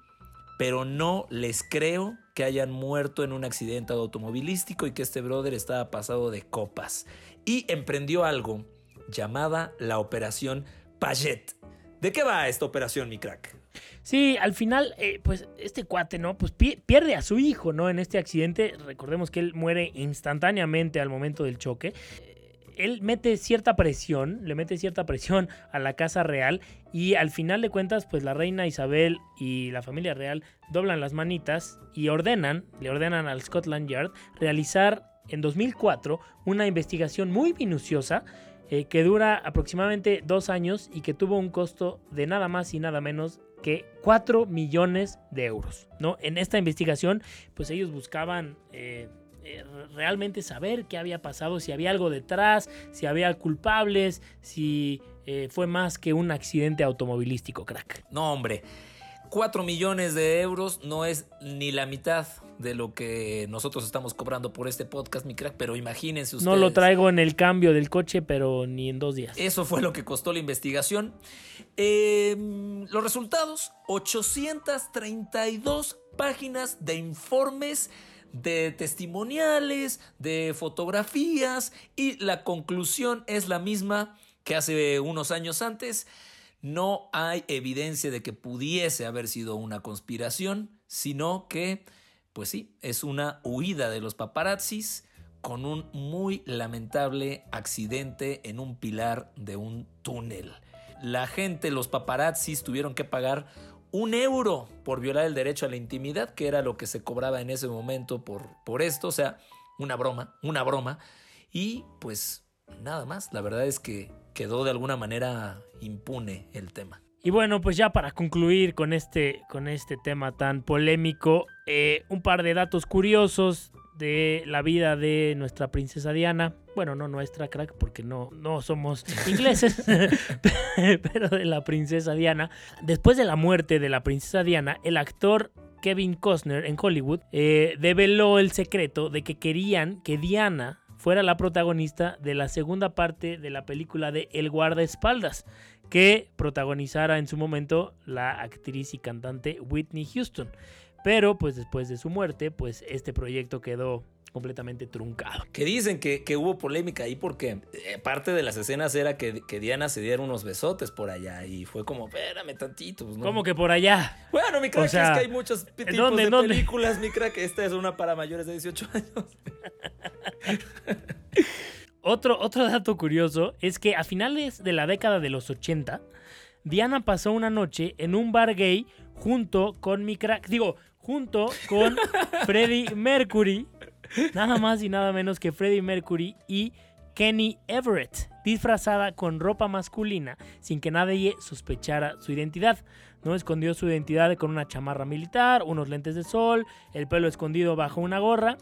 pero no les creo que hayan muerto en un accidente automovilístico y que este brother estaba pasado de copas. Y emprendió algo llamada la Operación Paget. ¿De qué va esta operación, mi crack? Sí, al final, eh, pues este cuate, ¿no? Pues pi pierde a su hijo, ¿no? En este accidente, recordemos que él muere instantáneamente al momento del choque. Él mete cierta presión, le mete cierta presión a la casa real y al final de cuentas, pues la reina Isabel y la familia real doblan las manitas y ordenan, le ordenan al Scotland Yard realizar en 2004 una investigación muy minuciosa eh, que dura aproximadamente dos años y que tuvo un costo de nada más y nada menos que 4 millones de euros. ¿no? En esta investigación, pues ellos buscaban eh, eh, realmente saber qué había pasado, si había algo detrás, si había culpables, si fue más que un accidente automovilístico, crack. No, hombre. 4 millones de euros no es ni la mitad de lo que nosotros estamos cobrando por este podcast, mi crack, pero imagínense ustedes. No lo traigo en el cambio del coche, pero ni en dos días. Eso fue lo que costó la investigación. Eh, los resultados, 832 páginas de informes de testimoniales, de fotografías y la conclusión es la misma que hace unos años antes. No hay evidencia de que pudiese haber sido una conspiración, sino que, pues sí, es una huida de los paparazzis con un muy lamentable accidente en un pilar de un túnel. La gente, los paparazzis, tuvieron que pagar un euro por violar el derecho a la intimidad, que era lo que se cobraba en ese momento por, por esto, o sea, una broma, una broma. Y pues nada más, la verdad es que quedó de alguna manera impune el tema. Y bueno, pues ya para concluir con este, con este tema tan polémico, eh, un par de datos curiosos de la vida de nuestra princesa Diana. Bueno, no nuestra crack, porque no, no somos ingleses, pero de la princesa Diana. Después de la muerte de la princesa Diana, el actor Kevin Costner en Hollywood eh, develó el secreto de que querían que Diana fuera la protagonista de la segunda parte de la película de El guardaespaldas, que protagonizara en su momento la actriz y cantante Whitney Houston. Pero pues después de su muerte, pues este proyecto quedó completamente truncado. Que dicen que, que hubo polémica ahí porque eh, parte de las escenas era que, que, Diana se diera unos besotes por allá y fue como, espérame tantito. Pues, ¿no? ¿Cómo que por allá? Bueno, mi crack, o sea, es que hay muchos tipos ¿dónde, de dónde? películas, mi crack. Esta es una para mayores de 18 años. otro, otro dato curioso es que a finales de la década de los 80, Diana pasó una noche en un bar gay junto con mi crack, digo, junto con Freddie Mercury, nada más y nada menos que Freddie Mercury y Kenny Everett, disfrazada con ropa masculina sin que nadie sospechara su identidad. No escondió su identidad con una chamarra militar, unos lentes de sol, el pelo escondido bajo una gorra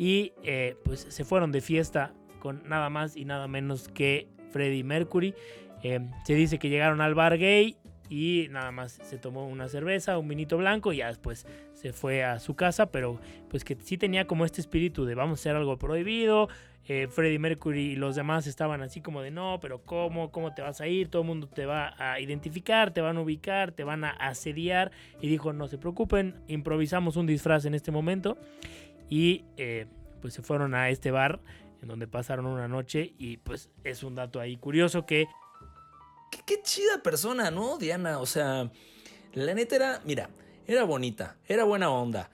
y eh, pues se fueron de fiesta con nada más y nada menos que Freddie Mercury. Eh, se dice que llegaron al bar gay y nada más se tomó una cerveza, un vinito blanco y ya después se fue a su casa, pero pues que sí tenía como este espíritu de vamos a hacer algo prohibido. Eh, Freddie Mercury y los demás estaban así como de no, pero ¿cómo? ¿Cómo te vas a ir? Todo el mundo te va a identificar, te van a ubicar, te van a asediar. Y dijo, no se preocupen, improvisamos un disfraz en este momento. Y eh, pues se fueron a este bar en donde pasaron una noche y pues es un dato ahí curioso que qué, qué, chida persona, ¿no, Diana? O sea, la neta era, mira, era bonita, era buena onda.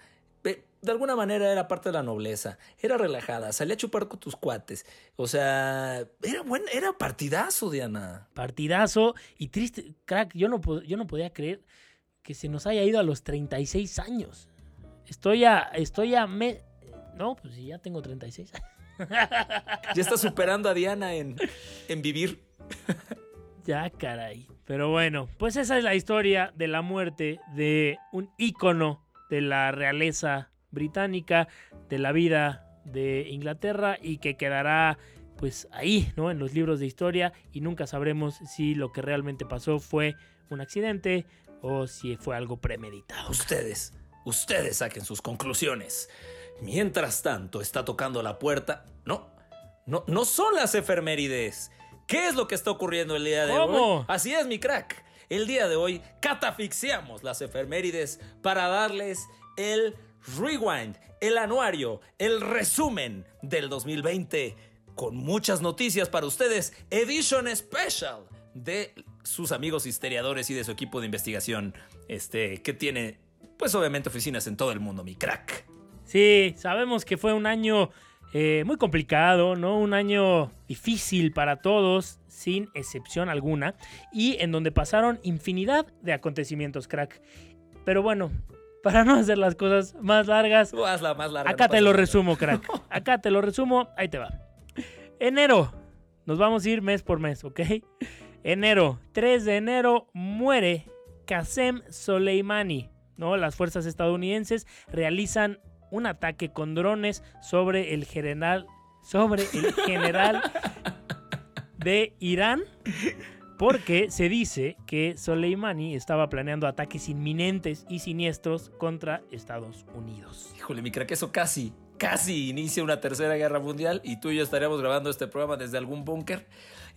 De alguna manera era parte de la nobleza, era relajada, salía a chupar con tus cuates. O sea, era buen, era partidazo, Diana. Partidazo y triste, crack, yo no, yo no podía creer que se nos haya ido a los 36 años. Estoy a, estoy a, me... no, pues ya tengo 36 ya está superando a Diana en, en vivir. Ya, caray. Pero bueno, pues esa es la historia de la muerte de un ícono de la realeza británica, de la vida de Inglaterra y que quedará pues ahí, ¿no? En los libros de historia y nunca sabremos si lo que realmente pasó fue un accidente o si fue algo premeditado. Ustedes, ustedes saquen sus conclusiones. Mientras tanto, está tocando la puerta. No, no, no son las efemérides. ¿Qué es lo que está ocurriendo el día de ¿Cómo? hoy? Así es, mi crack. El día de hoy catafixiamos las efemérides para darles el rewind, el anuario, el resumen del 2020 con muchas noticias para ustedes. Edition Special de sus amigos historiadores y de su equipo de investigación, este, que tiene, pues obviamente oficinas en todo el mundo, mi crack. Sí, sabemos que fue un año eh, muy complicado, ¿no? Un año difícil para todos, sin excepción alguna, y en donde pasaron infinidad de acontecimientos, crack. Pero bueno, para no hacer las cosas más largas, Tú hazla más larga. acá no te lo nada. resumo, crack. Acá te lo resumo, ahí te va. Enero, nos vamos a ir mes por mes, ¿ok? Enero, 3 de enero, muere Qasem Soleimani. ¿no? Las fuerzas estadounidenses realizan un ataque con drones sobre el general sobre el general de Irán porque se dice que Soleimani estaba planeando ataques inminentes y siniestros contra Estados Unidos. Híjole, mi crack, eso casi, casi inicia una tercera guerra mundial y tú y yo estaríamos grabando este programa desde algún búnker.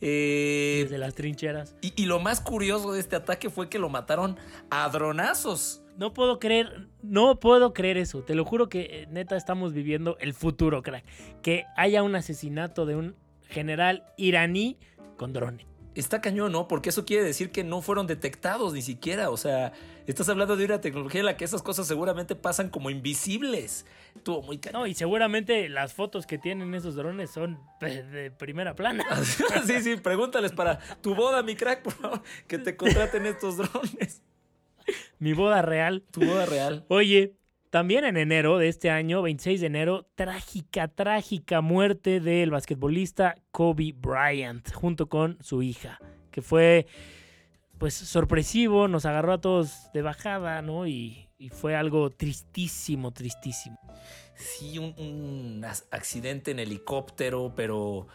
Eh, desde las trincheras. Y, y, lo más curioso de este ataque fue que lo mataron a dronazos. No puedo creer, no puedo creer eso. Te lo juro que eh, neta estamos viviendo el futuro, crack. Que haya un asesinato de un general iraní con drones. Está cañón, ¿no? Porque eso quiere decir que no fueron detectados ni siquiera. O sea, estás hablando de una tecnología en la que esas cosas seguramente pasan como invisibles. Estuvo muy cañón. No, y seguramente las fotos que tienen esos drones son de primera plana. sí, sí, pregúntales para tu boda, mi crack, por favor, que te contraten estos drones. Mi boda real. Tu boda real. Oye, también en enero de este año, 26 de enero, trágica, trágica muerte del basquetbolista Kobe Bryant junto con su hija, que fue pues sorpresivo, nos agarró a todos de bajada, ¿no? Y, fue algo tristísimo, tristísimo. Sí, un accidente en helicóptero, pero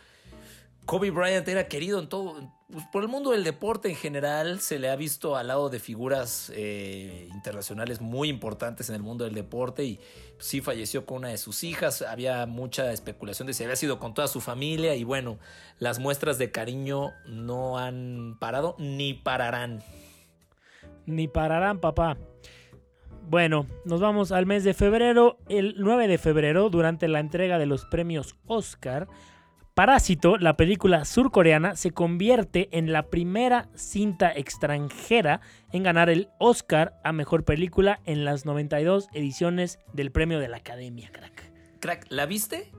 Kobe Bryant era querido en todo, pues, por el mundo del deporte en general, se le ha visto al lado de figuras eh, internacionales muy importantes en el mundo del deporte y sí falleció con una de sus hijas, había mucha especulación de si había sido con toda su familia y bueno, las muestras de cariño no han parado ni pararán. Ni pararán, papá. Bueno, nos vamos al mes de febrero. El 9 de febrero, durante la entrega de los premios Oscar, Parásito, la película surcoreana, se convierte en la primera cinta extranjera en ganar el Oscar a Mejor Película en las 92 ediciones del Premio de la Academia, crack. Crack, ¿la viste?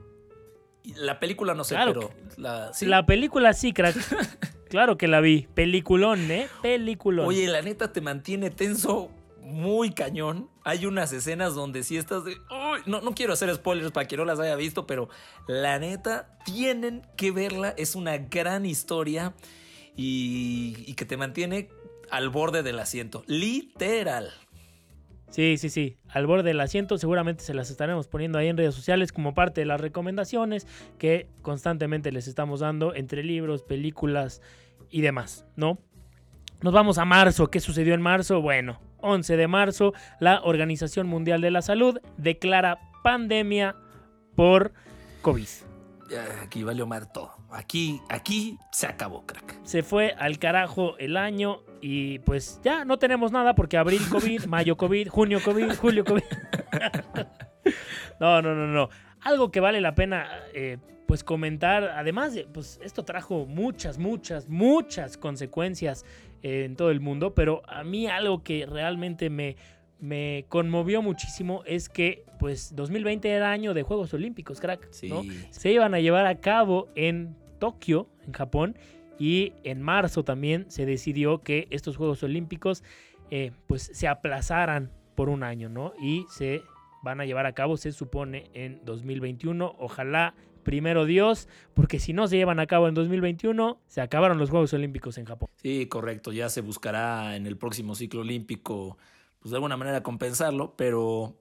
La película no sé, pero... La, la película sí, crack. claro que la vi. Peliculón, ¿eh? Peliculón. Oye, la neta te mantiene tenso muy cañón. Hay unas escenas donde si estás de. no, no quiero hacer spoilers para quien no las haya visto, pero la neta, tienen que verla. Es una gran historia y, que te mantiene al borde del asiento. Literal. Sí, sí, sí, al borde del asiento. Seguramente se las estaremos poniendo ahí en redes sociales como parte de las recomendaciones que constantemente les estamos dando entre libros, películas y demás, ¿no? Nos vamos a marzo. ¿Qué sucedió en marzo? Bueno, 11 de marzo, la Organización Mundial de la Salud declara pandemia por COVID. Aquí valió mar todo. Aquí, aquí se acabó, crack. Se fue al carajo el año y pues ya no tenemos nada porque abril COVID, mayo COVID, junio COVID, julio COVID. no, no, no, no. Algo que vale la pena eh, pues comentar, además, pues esto trajo muchas, muchas, muchas consecuencias en todo el mundo, pero a mí algo que realmente me, me conmovió muchísimo es que pues 2020 era año de Juegos Olímpicos, crack, Se iban a llevar a cabo en Tokio, en Japón, y en marzo también se decidió que estos Juegos Olímpicos eh, pues se aplazaran por un año, ¿no? Y se van a llevar a cabo, se supone, en 2021. Ojalá primero Dios, porque si no se llevan a cabo en 2021, se acabaron los Juegos Olímpicos en Japón. Sí, correcto, ya se buscará en el próximo ciclo olímpico, pues de alguna manera compensarlo, pero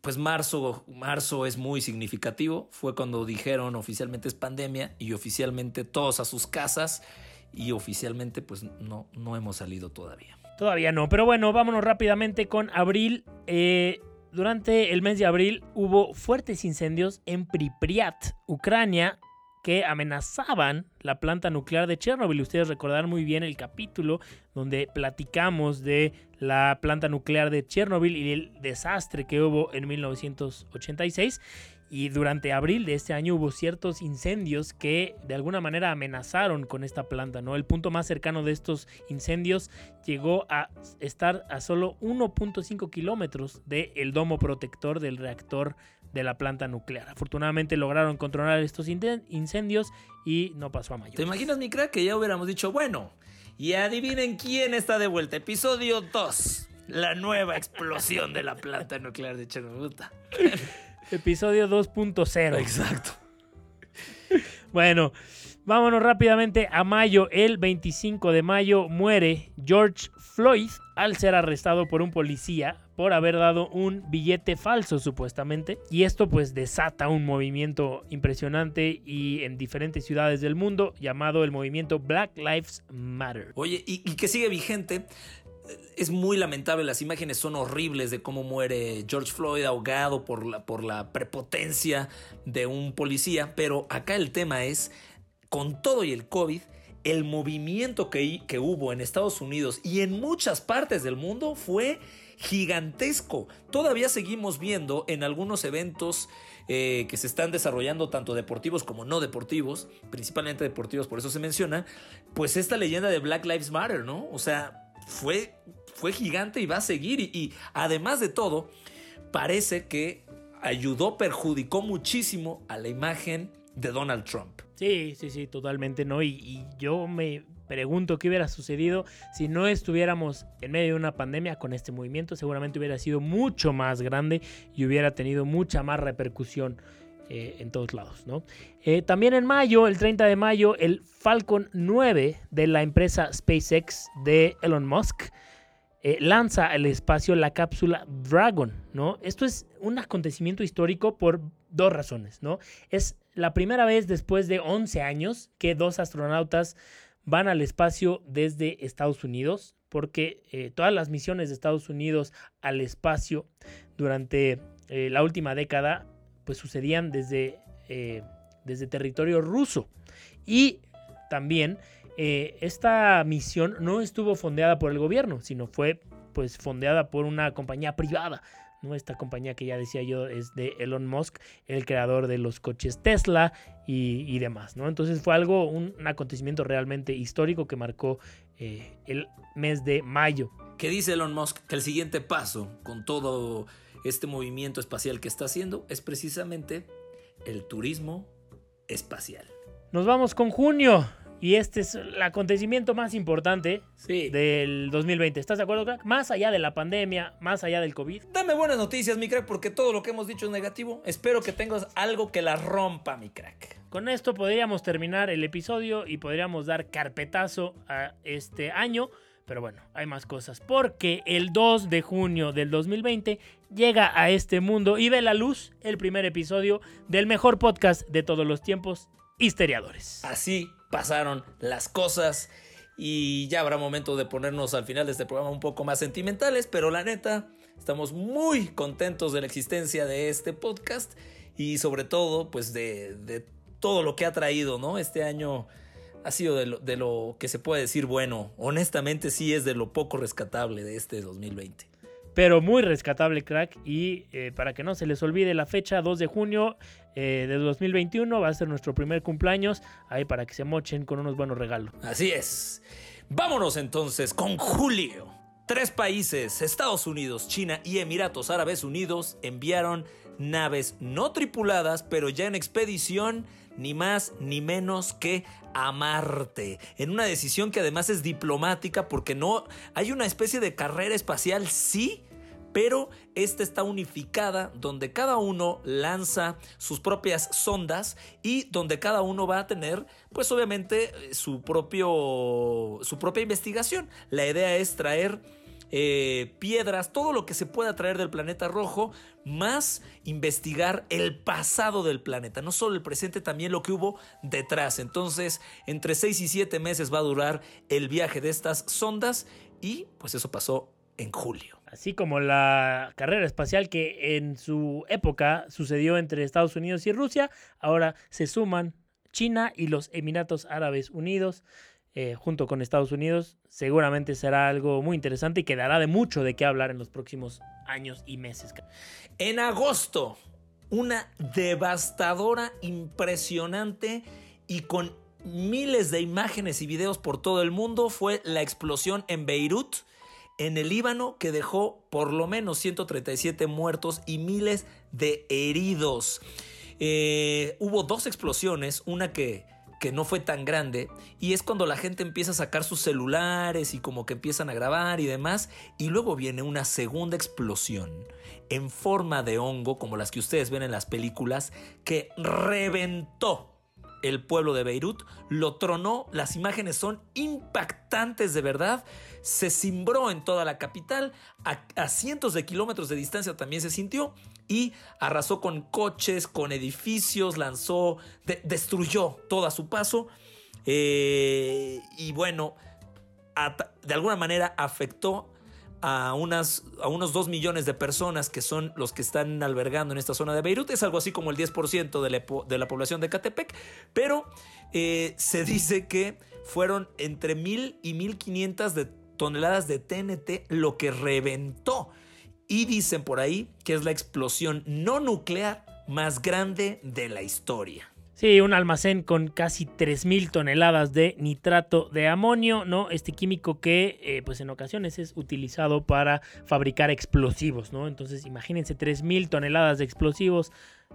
pues marzo, marzo es muy significativo, fue cuando dijeron oficialmente es pandemia y oficialmente todos a sus casas y oficialmente pues no, no hemos salido todavía. Todavía no, pero bueno, vámonos rápidamente con abril. Eh, durante el mes de abril hubo fuertes incendios en Pripyat, Ucrania, que amenazaban la planta nuclear de Chernobyl. Ustedes recordarán muy bien el capítulo donde platicamos de la planta nuclear de Chernobyl y el desastre que hubo en 1986. Y durante abril de este año hubo ciertos incendios que de alguna manera amenazaron con esta planta, ¿no? El punto más cercano de estos incendios llegó a estar a solo 1.5 kilómetros del domo protector del reactor de la planta nuclear. Afortunadamente lograron controlar estos incendios y no pasó a mayor. ¿Te imaginas, mi crack, que ya hubiéramos dicho, bueno, y adivinen quién está de vuelta? Episodio 2. La nueva explosión de la planta nuclear de Chernobyl. Episodio 2.0. Exacto. Bueno, Vámonos rápidamente a mayo. El 25 de mayo muere George Floyd al ser arrestado por un policía por haber dado un billete falso supuestamente. Y esto pues desata un movimiento impresionante y en diferentes ciudades del mundo llamado el movimiento Black Lives Matter. Oye, y, que sigue vigente. Es muy lamentable, las imágenes son horribles de cómo muere George Floyd ahogado por la, por la prepotencia de un policía, pero acá el tema es, con todo y el COVID, el movimiento que, que hubo en Estados Unidos y en muchas partes del mundo fue gigantesco. Todavía seguimos viendo en algunos eventos eh, que se están desarrollando, tanto deportivos como no deportivos, principalmente deportivos, por eso se menciona, pues esta leyenda de Black Lives Matter, ¿no? O sea, fue, fue gigante y va a seguir. y además de todo, parece que ayudó, perjudicó muchísimo a la imagen de Donald Trump. Sí, sí, sí, totalmente, ¿no? Y, yo me pregunto qué hubiera sucedido si no estuviéramos en medio de una pandemia con este movimiento. Seguramente hubiera sido mucho más grande y hubiera tenido mucha más repercusión eh, en todos lados, ¿no? Eh, también en mayo, el 30 de mayo, el Falcon 9 de la empresa SpaceX de Elon Musk eh, lanza al espacio la cápsula Dragon, ¿no? Esto es un acontecimiento histórico por dos razones, ¿no? Es la primera vez después de 11 años que dos astronautas van al espacio desde Estados Unidos, porque todas las misiones de Estados Unidos al espacio durante la última década pues sucedían desde, desde territorio ruso. Y también eh, esta misión no estuvo fondeada por el gobierno, sino fue pues fondeada por una compañía privada. ¿no? Esta compañía que ya decía yo es de Elon Musk, el creador de los coches Tesla y, demás. ¿no? Entonces fue algo, un, acontecimiento realmente histórico que marcó eh, el mes de mayo. ¿Qué dice Elon Musk? Que el siguiente paso con todo este movimiento espacial que está haciendo es precisamente el turismo espacial. Nos vamos con junio. Y este es el acontecimiento más importante del 2020. ¿Estás de acuerdo, crack? Más allá de la pandemia, más allá del COVID. Dame buenas noticias, mi crack, porque todo lo que hemos dicho es negativo. Espero que tengas algo que la rompa, mi crack. Con esto podríamos terminar el episodio y podríamos dar carpetazo a este año. Pero bueno, hay más cosas. Porque el 2 de junio del 2020 llega a este mundo y ve la luz el primer episodio del mejor podcast de todos los tiempos, Histeriadores. Así pasaron las cosas y ya habrá momento de ponernos al final de este programa un poco más sentimentales, pero la neta, estamos muy contentos de la existencia de este podcast y sobre todo, pues de, todo lo que ha traído, ¿no? Este año ha sido de lo, de lo que se puede decir bueno. Honestamente sí es de lo poco rescatable de este 2020 pero muy rescatable, crack. Y eh, para que no se les olvide la fecha, 2 de junio eh, de 2021, va a ser nuestro primer cumpleaños. Ahí para que se mochen con unos buenos regalos. Así es. Vámonos entonces con Julio. Tres países, Estados Unidos, China y Emiratos Árabes Unidos, enviaron naves no tripuladas, pero ya en expedición, ni más ni menos que a Marte, en una decisión que además es diplomática porque no hay una especie de carrera espacial, sí, pero esta está unificada donde cada uno lanza sus propias sondas y donde cada uno va a tener pues obviamente su propio su propia investigación. La idea es traer eh, piedras, todo lo que se pueda traer del planeta rojo, más investigar el pasado del planeta, no solo el presente, también lo que hubo detrás. Entonces, entre 6 y 7 meses va a durar el viaje de estas sondas y pues eso pasó en julio. Así como la carrera espacial que en su época sucedió entre Estados Unidos y Rusia, ahora se suman China y los Emiratos Árabes Unidos. Eh, junto con Estados Unidos, seguramente será algo muy interesante y quedará de mucho de qué hablar en los próximos años y meses. En agosto, una devastadora, impresionante y con miles de imágenes y videos por todo el mundo fue la explosión en Beirut, en el Líbano, que dejó por lo menos 137 muertos y miles de heridos. Eh, hubo dos explosiones, una que que no fue tan grande y es cuando la gente empieza a sacar sus celulares y como que empiezan a grabar y demás y luego viene una segunda explosión en forma de hongo como las que ustedes ven en las películas que reventó el pueblo de Beirut, lo tronó, las imágenes son impactantes de verdad, se cimbró en toda la capital, a, cientos de kilómetros de distancia también se sintió y arrasó con coches, con edificios, lanzó, destruyó todo a su paso eh, y bueno, de alguna manera afectó a, unas, a unos 2 millones de personas que son los que están albergando en esta zona de Beirut. Es algo así como el 10% de la, de la población de Catepec, pero eh, se dice que fueron entre 1000 y 1500 de toneladas de TNT lo que reventó. Y dicen por ahí que es la explosión no nuclear más grande de la historia. Sí, un almacén con casi 3.000 toneladas de nitrato de amonio, ¿no? Este químico que, eh, pues en ocasiones es utilizado para fabricar explosivos, ¿no? Entonces, imagínense 3.000 toneladas de explosivos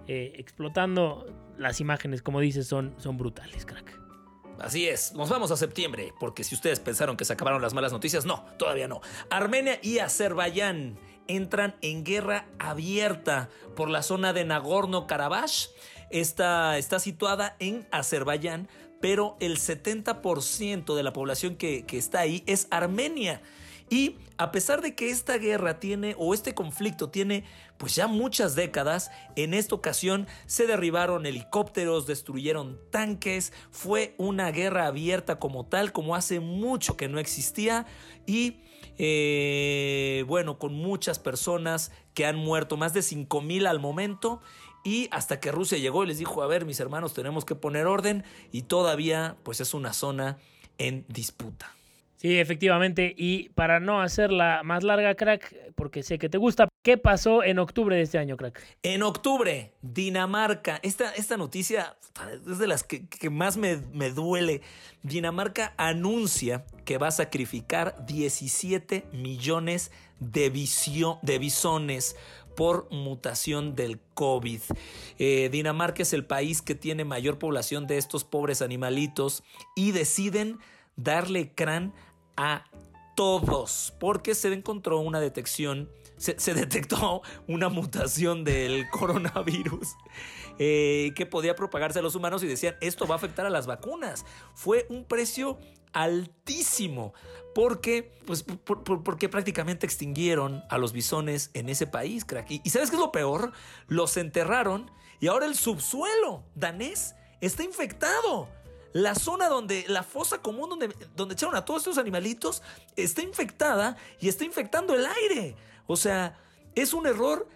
eh, explotando. Las imágenes, como dices, son, son brutales, crack. Así es, nos vamos a septiembre, porque si ustedes pensaron que se acabaron las malas noticias, no, todavía no. Armenia y Azerbaiyán entran en guerra abierta por la zona de Nagorno-Karabaj Está, está situada en Azerbaiyán, pero el 70% de la población que, que está ahí es armenia. Y a pesar de que esta guerra tiene, o este conflicto tiene, pues ya muchas décadas, en esta ocasión se derribaron helicópteros, destruyeron tanques, fue una guerra abierta como tal, como hace mucho que no existía, y eh, bueno, con muchas personas que han muerto, más de 5 mil al momento, y hasta que Rusia llegó y les dijo, a ver, mis hermanos, tenemos que poner orden y todavía pues es una zona en disputa. Sí, efectivamente. Y para no hacerla más larga, crack, porque sé que te gusta, ¿qué pasó en octubre de este año, crack? En octubre, Dinamarca. Esta, esta noticia es de las que, más me, me, duele. Dinamarca anuncia que va a sacrificar 17 millones de, de bisones por mutación del COVID. Eh, Dinamarca es el país que tiene mayor población de estos pobres animalitos y deciden darle crán a todos porque se encontró una detección, se, detectó una mutación del coronavirus eh, que podía propagarse a los humanos y decían esto va a afectar a las vacunas. Fue un precio altísimo porque, pues, porque prácticamente extinguieron a los bisones en ese país, crack. Y, ¿sabes qué es lo peor? Los enterraron y ahora el subsuelo danés está infectado. La zona donde, la fosa común donde, donde echaron a todos estos animalitos está infectada y está infectando el aire. O sea, es un error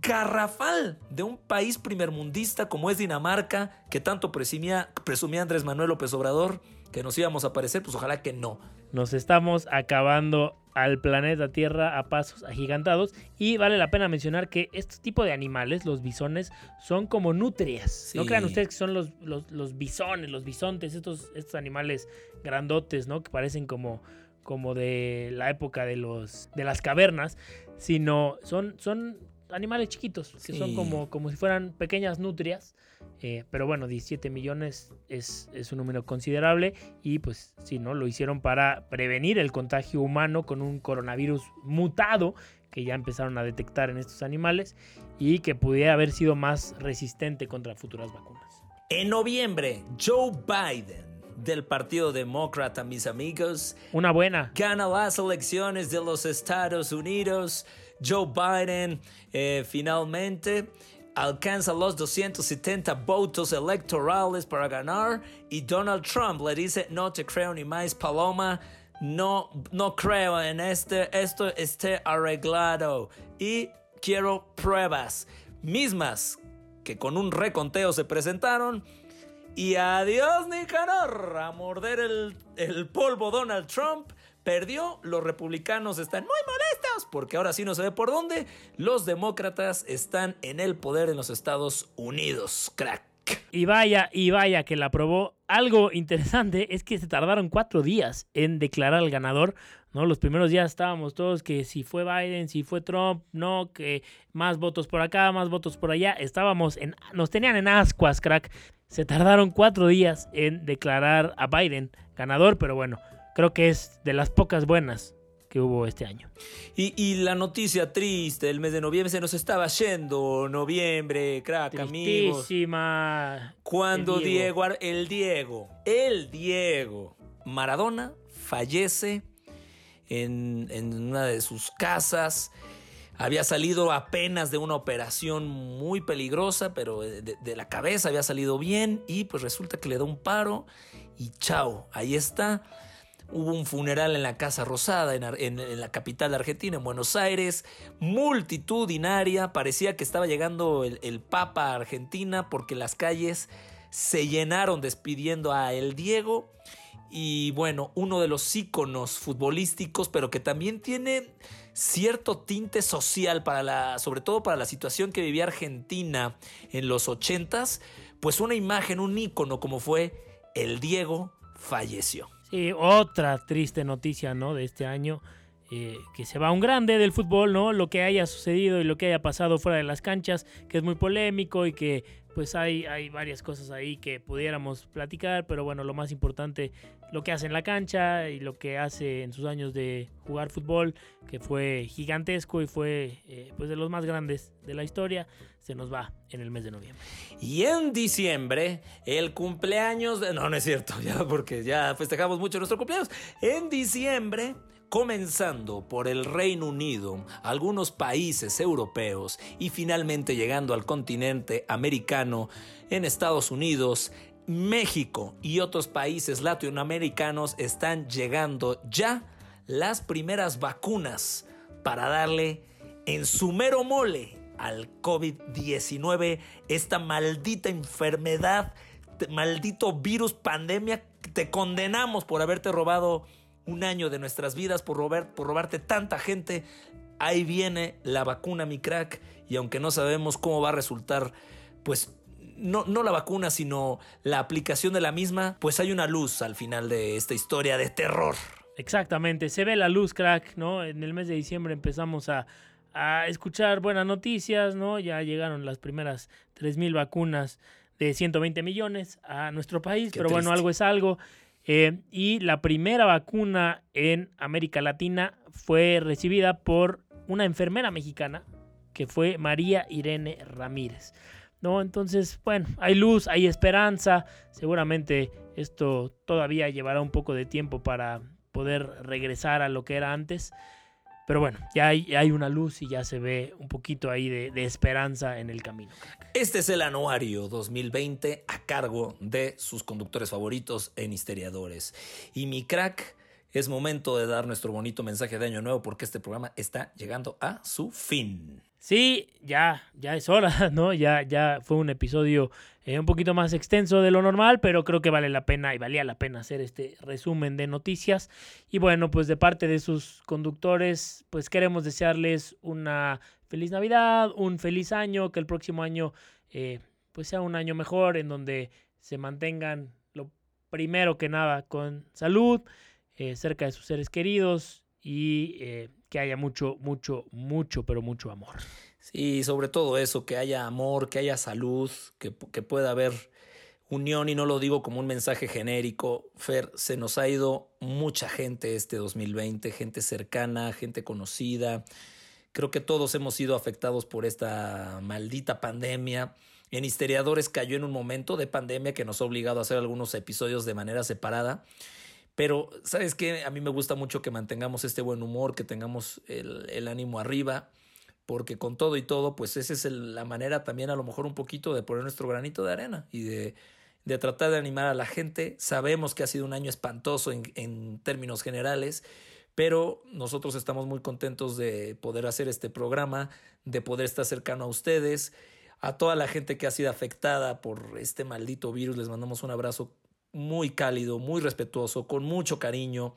garrafal de un país primermundista como es Dinamarca, que tanto presumía, presumía Andrés Manuel López Obrador que nos íbamos a aparecer, pues ojalá que no. Nos estamos acabando al planeta Tierra a pasos agigantados y vale la pena mencionar que este tipo de animales, los bisones, son como nutrias. No crean ustedes que son los, los, bisones, los bisontes, estos, estos animales grandotes, ¿no? Que parecen como, como de la época de, los, de las cavernas, sino son, son animales chiquitos, que son como, como si fueran pequeñas nutrias eh, pero bueno, 17 millones es, un número considerable y pues sí, ¿no? Lo hicieron para prevenir el contagio humano con un coronavirus mutado que ya empezaron a detectar en estos animales y que pudiera haber sido más resistente contra futuras vacunas. En noviembre, Joe Biden del Partido Demócrata, mis amigos. Una buena. Gana las elecciones de los Estados Unidos. Joe Biden eh, finalmente alcanza los 270 votos electorales para ganar y Donald Trump le dice no te creo ni más Paloma, no, no creo en este, esto esté arreglado y quiero pruebas mismas que con un reconteo se presentaron y adiós Nicanor a morder el, el polvo Donald Trump perdió, los republicanos están muy molestos porque ahora sí no se ve por dónde, los demócratas están en el poder en los Estados Unidos, crack. Y vaya, y vaya que la aprobó. Algo interesante es que se tardaron cuatro días en declarar al ganador. ¿No? Los primeros días estábamos todos que si fue Biden, si fue Trump, no, que más votos por acá, más votos por allá. Estábamos en, nos tenían en ascuas, crack. Se tardaron cuatro días en declarar a Biden ganador, pero bueno, creo que es de las pocas buenas que hubo este año. Y, la noticia triste del mes de noviembre se nos estaba yendo. Noviembre, crack, amigos. Cuando Diego. el Diego, el Diego Maradona fallece en, una de sus casas. Había salido apenas de una operación muy peligrosa, pero de, la cabeza había salido bien y pues resulta que le da un paro y chao, ahí está. Hubo un funeral en la Casa Rosada, en, la capital Argentina, en Buenos Aires, multitudinaria. Parecía que estaba llegando el, Papa a Argentina porque las calles se llenaron despidiendo a El Diego. Y bueno, uno de los íconos futbolísticos, pero que también tiene cierto tinte social para la, sobre todo para la situación que vivía Argentina en los ochentas, pues una imagen, un ícono como fue El Diego falleció. Sí, otra triste noticia, ¿no? De este año, eh, que se va un grande del fútbol, ¿no? Lo que haya sucedido y lo que haya pasado fuera de las canchas, que es muy polémico y que pues hay, hay varias cosas ahí que pudiéramos platicar, pero bueno, lo más importante, lo que hace en la cancha y lo que hace en sus años de jugar fútbol, que fue gigantesco y fue eh, pues de los más grandes de la historia, se nos va en el mes de noviembre. Y en diciembre, el cumpleaños de... No, no es cierto, ya porque ya festejamos mucho nuestro cumpleaños. En diciembre comenzando por el Reino Unido, algunos países europeos y finalmente llegando al continente americano en Estados Unidos, México y otros países latinoamericanos están llegando ya las primeras vacunas para darle en su mero mole al COVID-19, esta maldita enfermedad, maldito virus, pandemia, te condenamos por haberte robado un año de nuestras vidas por, robar, por robarte tanta gente. Ahí viene la vacuna, mi crack, y aunque no sabemos cómo va a resultar, pues no, no, la vacuna, sino la aplicación de la misma, pues hay una luz al final de esta historia de terror. Exactamente, se ve la luz, crack, ¿no? En el mes de diciembre empezamos a, a escuchar buenas noticias, ¿no? Ya llegaron las primeras 3.000 vacunas de 120 millones a nuestro país, pero bueno, algo es algo. Eh, y la primera vacuna en América Latina fue recibida por una enfermera mexicana, que fue María Irene Ramírez. ¿no? Entonces, bueno, hay luz, hay esperanza. Seguramente esto todavía llevará un poco de tiempo para poder regresar a lo que era antes. Pero bueno, ya hay, una luz y ya se ve un poquito ahí de, de, esperanza en el camino. Este es el anuario 2020 a cargo de sus conductores favoritos en Histeriadores. Y mi crack, es momento de dar nuestro bonito mensaje de Año Nuevo porque este programa está llegando a su fin. Sí, ya, ya es hora, ¿no? Ya, ya fue un episodio eh, un poquito más extenso de lo normal, pero creo que vale la pena y valía la pena hacer este resumen de noticias. Y bueno, pues de parte de sus conductores, pues queremos desearles una feliz Navidad, un feliz año, que el próximo año eh, pues sea un año mejor, en donde se mantengan lo primero que nada con salud, eh, cerca de sus seres queridos y que haya mucho, mucho, mucho, pero mucho amor. Sí, sobre todo eso, que haya amor, que haya salud, que, que pueda haber unión y no lo digo como un mensaje genérico. Fer, se nos ha ido mucha gente este 2020, gente cercana, gente conocida. Creo que todos hemos sido afectados por esta maldita pandemia. En Histeriadores cayó en un momento de pandemia que nos ha obligado a hacer algunos episodios de manera separada. Pero, ¿sabes qué? A mí me gusta mucho que mantengamos este buen humor, que tengamos el, ánimo arriba, porque con todo y todo, pues esa es la manera también a lo mejor un poquito de poner nuestro granito de arena y de, tratar de animar a la gente. Sabemos que ha sido un año espantoso en términos generales, pero nosotros estamos muy contentos de poder hacer este programa, de poder estar cercano a ustedes. A toda la gente que ha sido afectada por este maldito virus, les mandamos un abrazo muy cálido, muy respetuoso, con mucho cariño.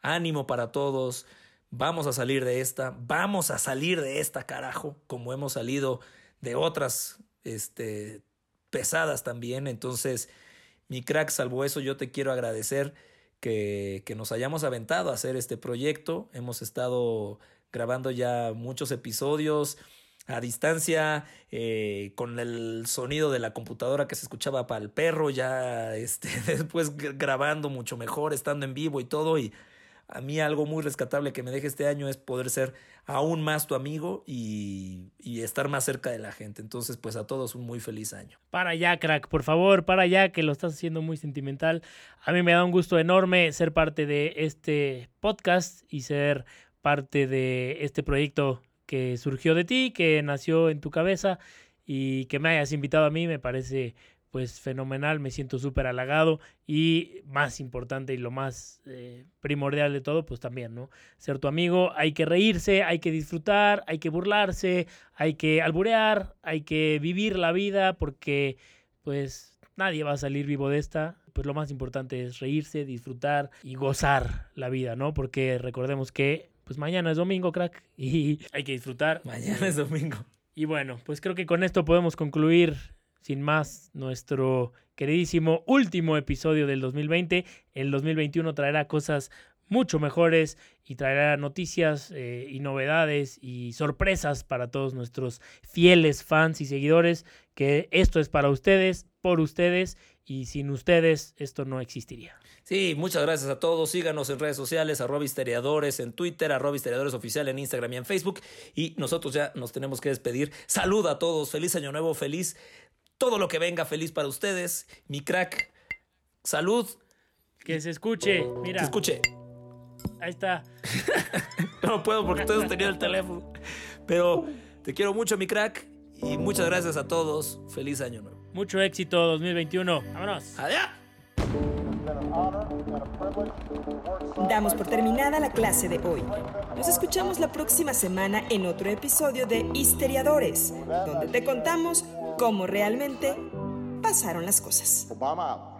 Ánimo para todos. Vamos a salir de esta. Vamos a salir de esta, carajo, como hemos salido de otras este, pesadas también. Entonces, mi crack, salvo eso, yo te quiero agradecer que, que nos hayamos aventado a hacer este proyecto. Hemos estado grabando ya muchos episodios a distancia, eh, con el sonido de la computadora que se escuchaba para el perro, ya este, después grabando mucho mejor, estando en vivo y todo. Y a mí algo muy rescatable que me deje este año es poder ser aún más tu amigo y, y, estar más cerca de la gente. Entonces, pues a todos un muy feliz año. Para allá, crack, por favor, para allá, que lo estás haciendo muy sentimental. A mí me da un gusto enorme ser parte de este podcast y ser parte de este proyecto que surgió de ti, que nació en tu cabeza y que me hayas invitado a mí, me parece pues fenomenal, me siento súper halagado y más importante y lo más eh, primordial de todo, pues también, ¿no? Ser tu amigo, hay que reírse, hay que disfrutar, hay que burlarse, hay que alburear, hay que vivir la vida porque pues nadie va a salir vivo de esta, pues lo más importante es reírse, disfrutar y gozar la vida, ¿no? Porque recordemos que pues mañana es domingo, crack, y hay que disfrutar. Mañana es domingo. Y bueno, pues creo que con esto podemos concluir sin más, nuestro queridísimo último episodio del 2020. El 2021 traerá cosas mucho mejores y traerá noticias eh, y novedades y sorpresas para todos nuestros fieles fans y seguidores, que esto es para ustedes, por ustedes y sin ustedes esto no existiría. Sí, muchas gracias a todos. Síganos en redes sociales, arroba histeriadores en Twitter, arroba histeriadores oficial en Instagram y en Facebook. Y nosotros ya nos tenemos que despedir. Salud a todos, feliz año nuevo, feliz todo lo que venga feliz para ustedes. Mi crack, salud. Que se escuche, mira. Que se escuche. Ahí está. no puedo porque estoy sosteniendo el teléfono. Pero te quiero mucho, mi crack. Y muchas gracias a todos. Feliz año nuevo. Mucho éxito 2021. Vámonos. Adiós. Damos por terminada la clase de hoy. Nos escuchamos la próxima semana en otro episodio de Histeriadores, donde te contamos cómo realmente pasaron las cosas. Obama.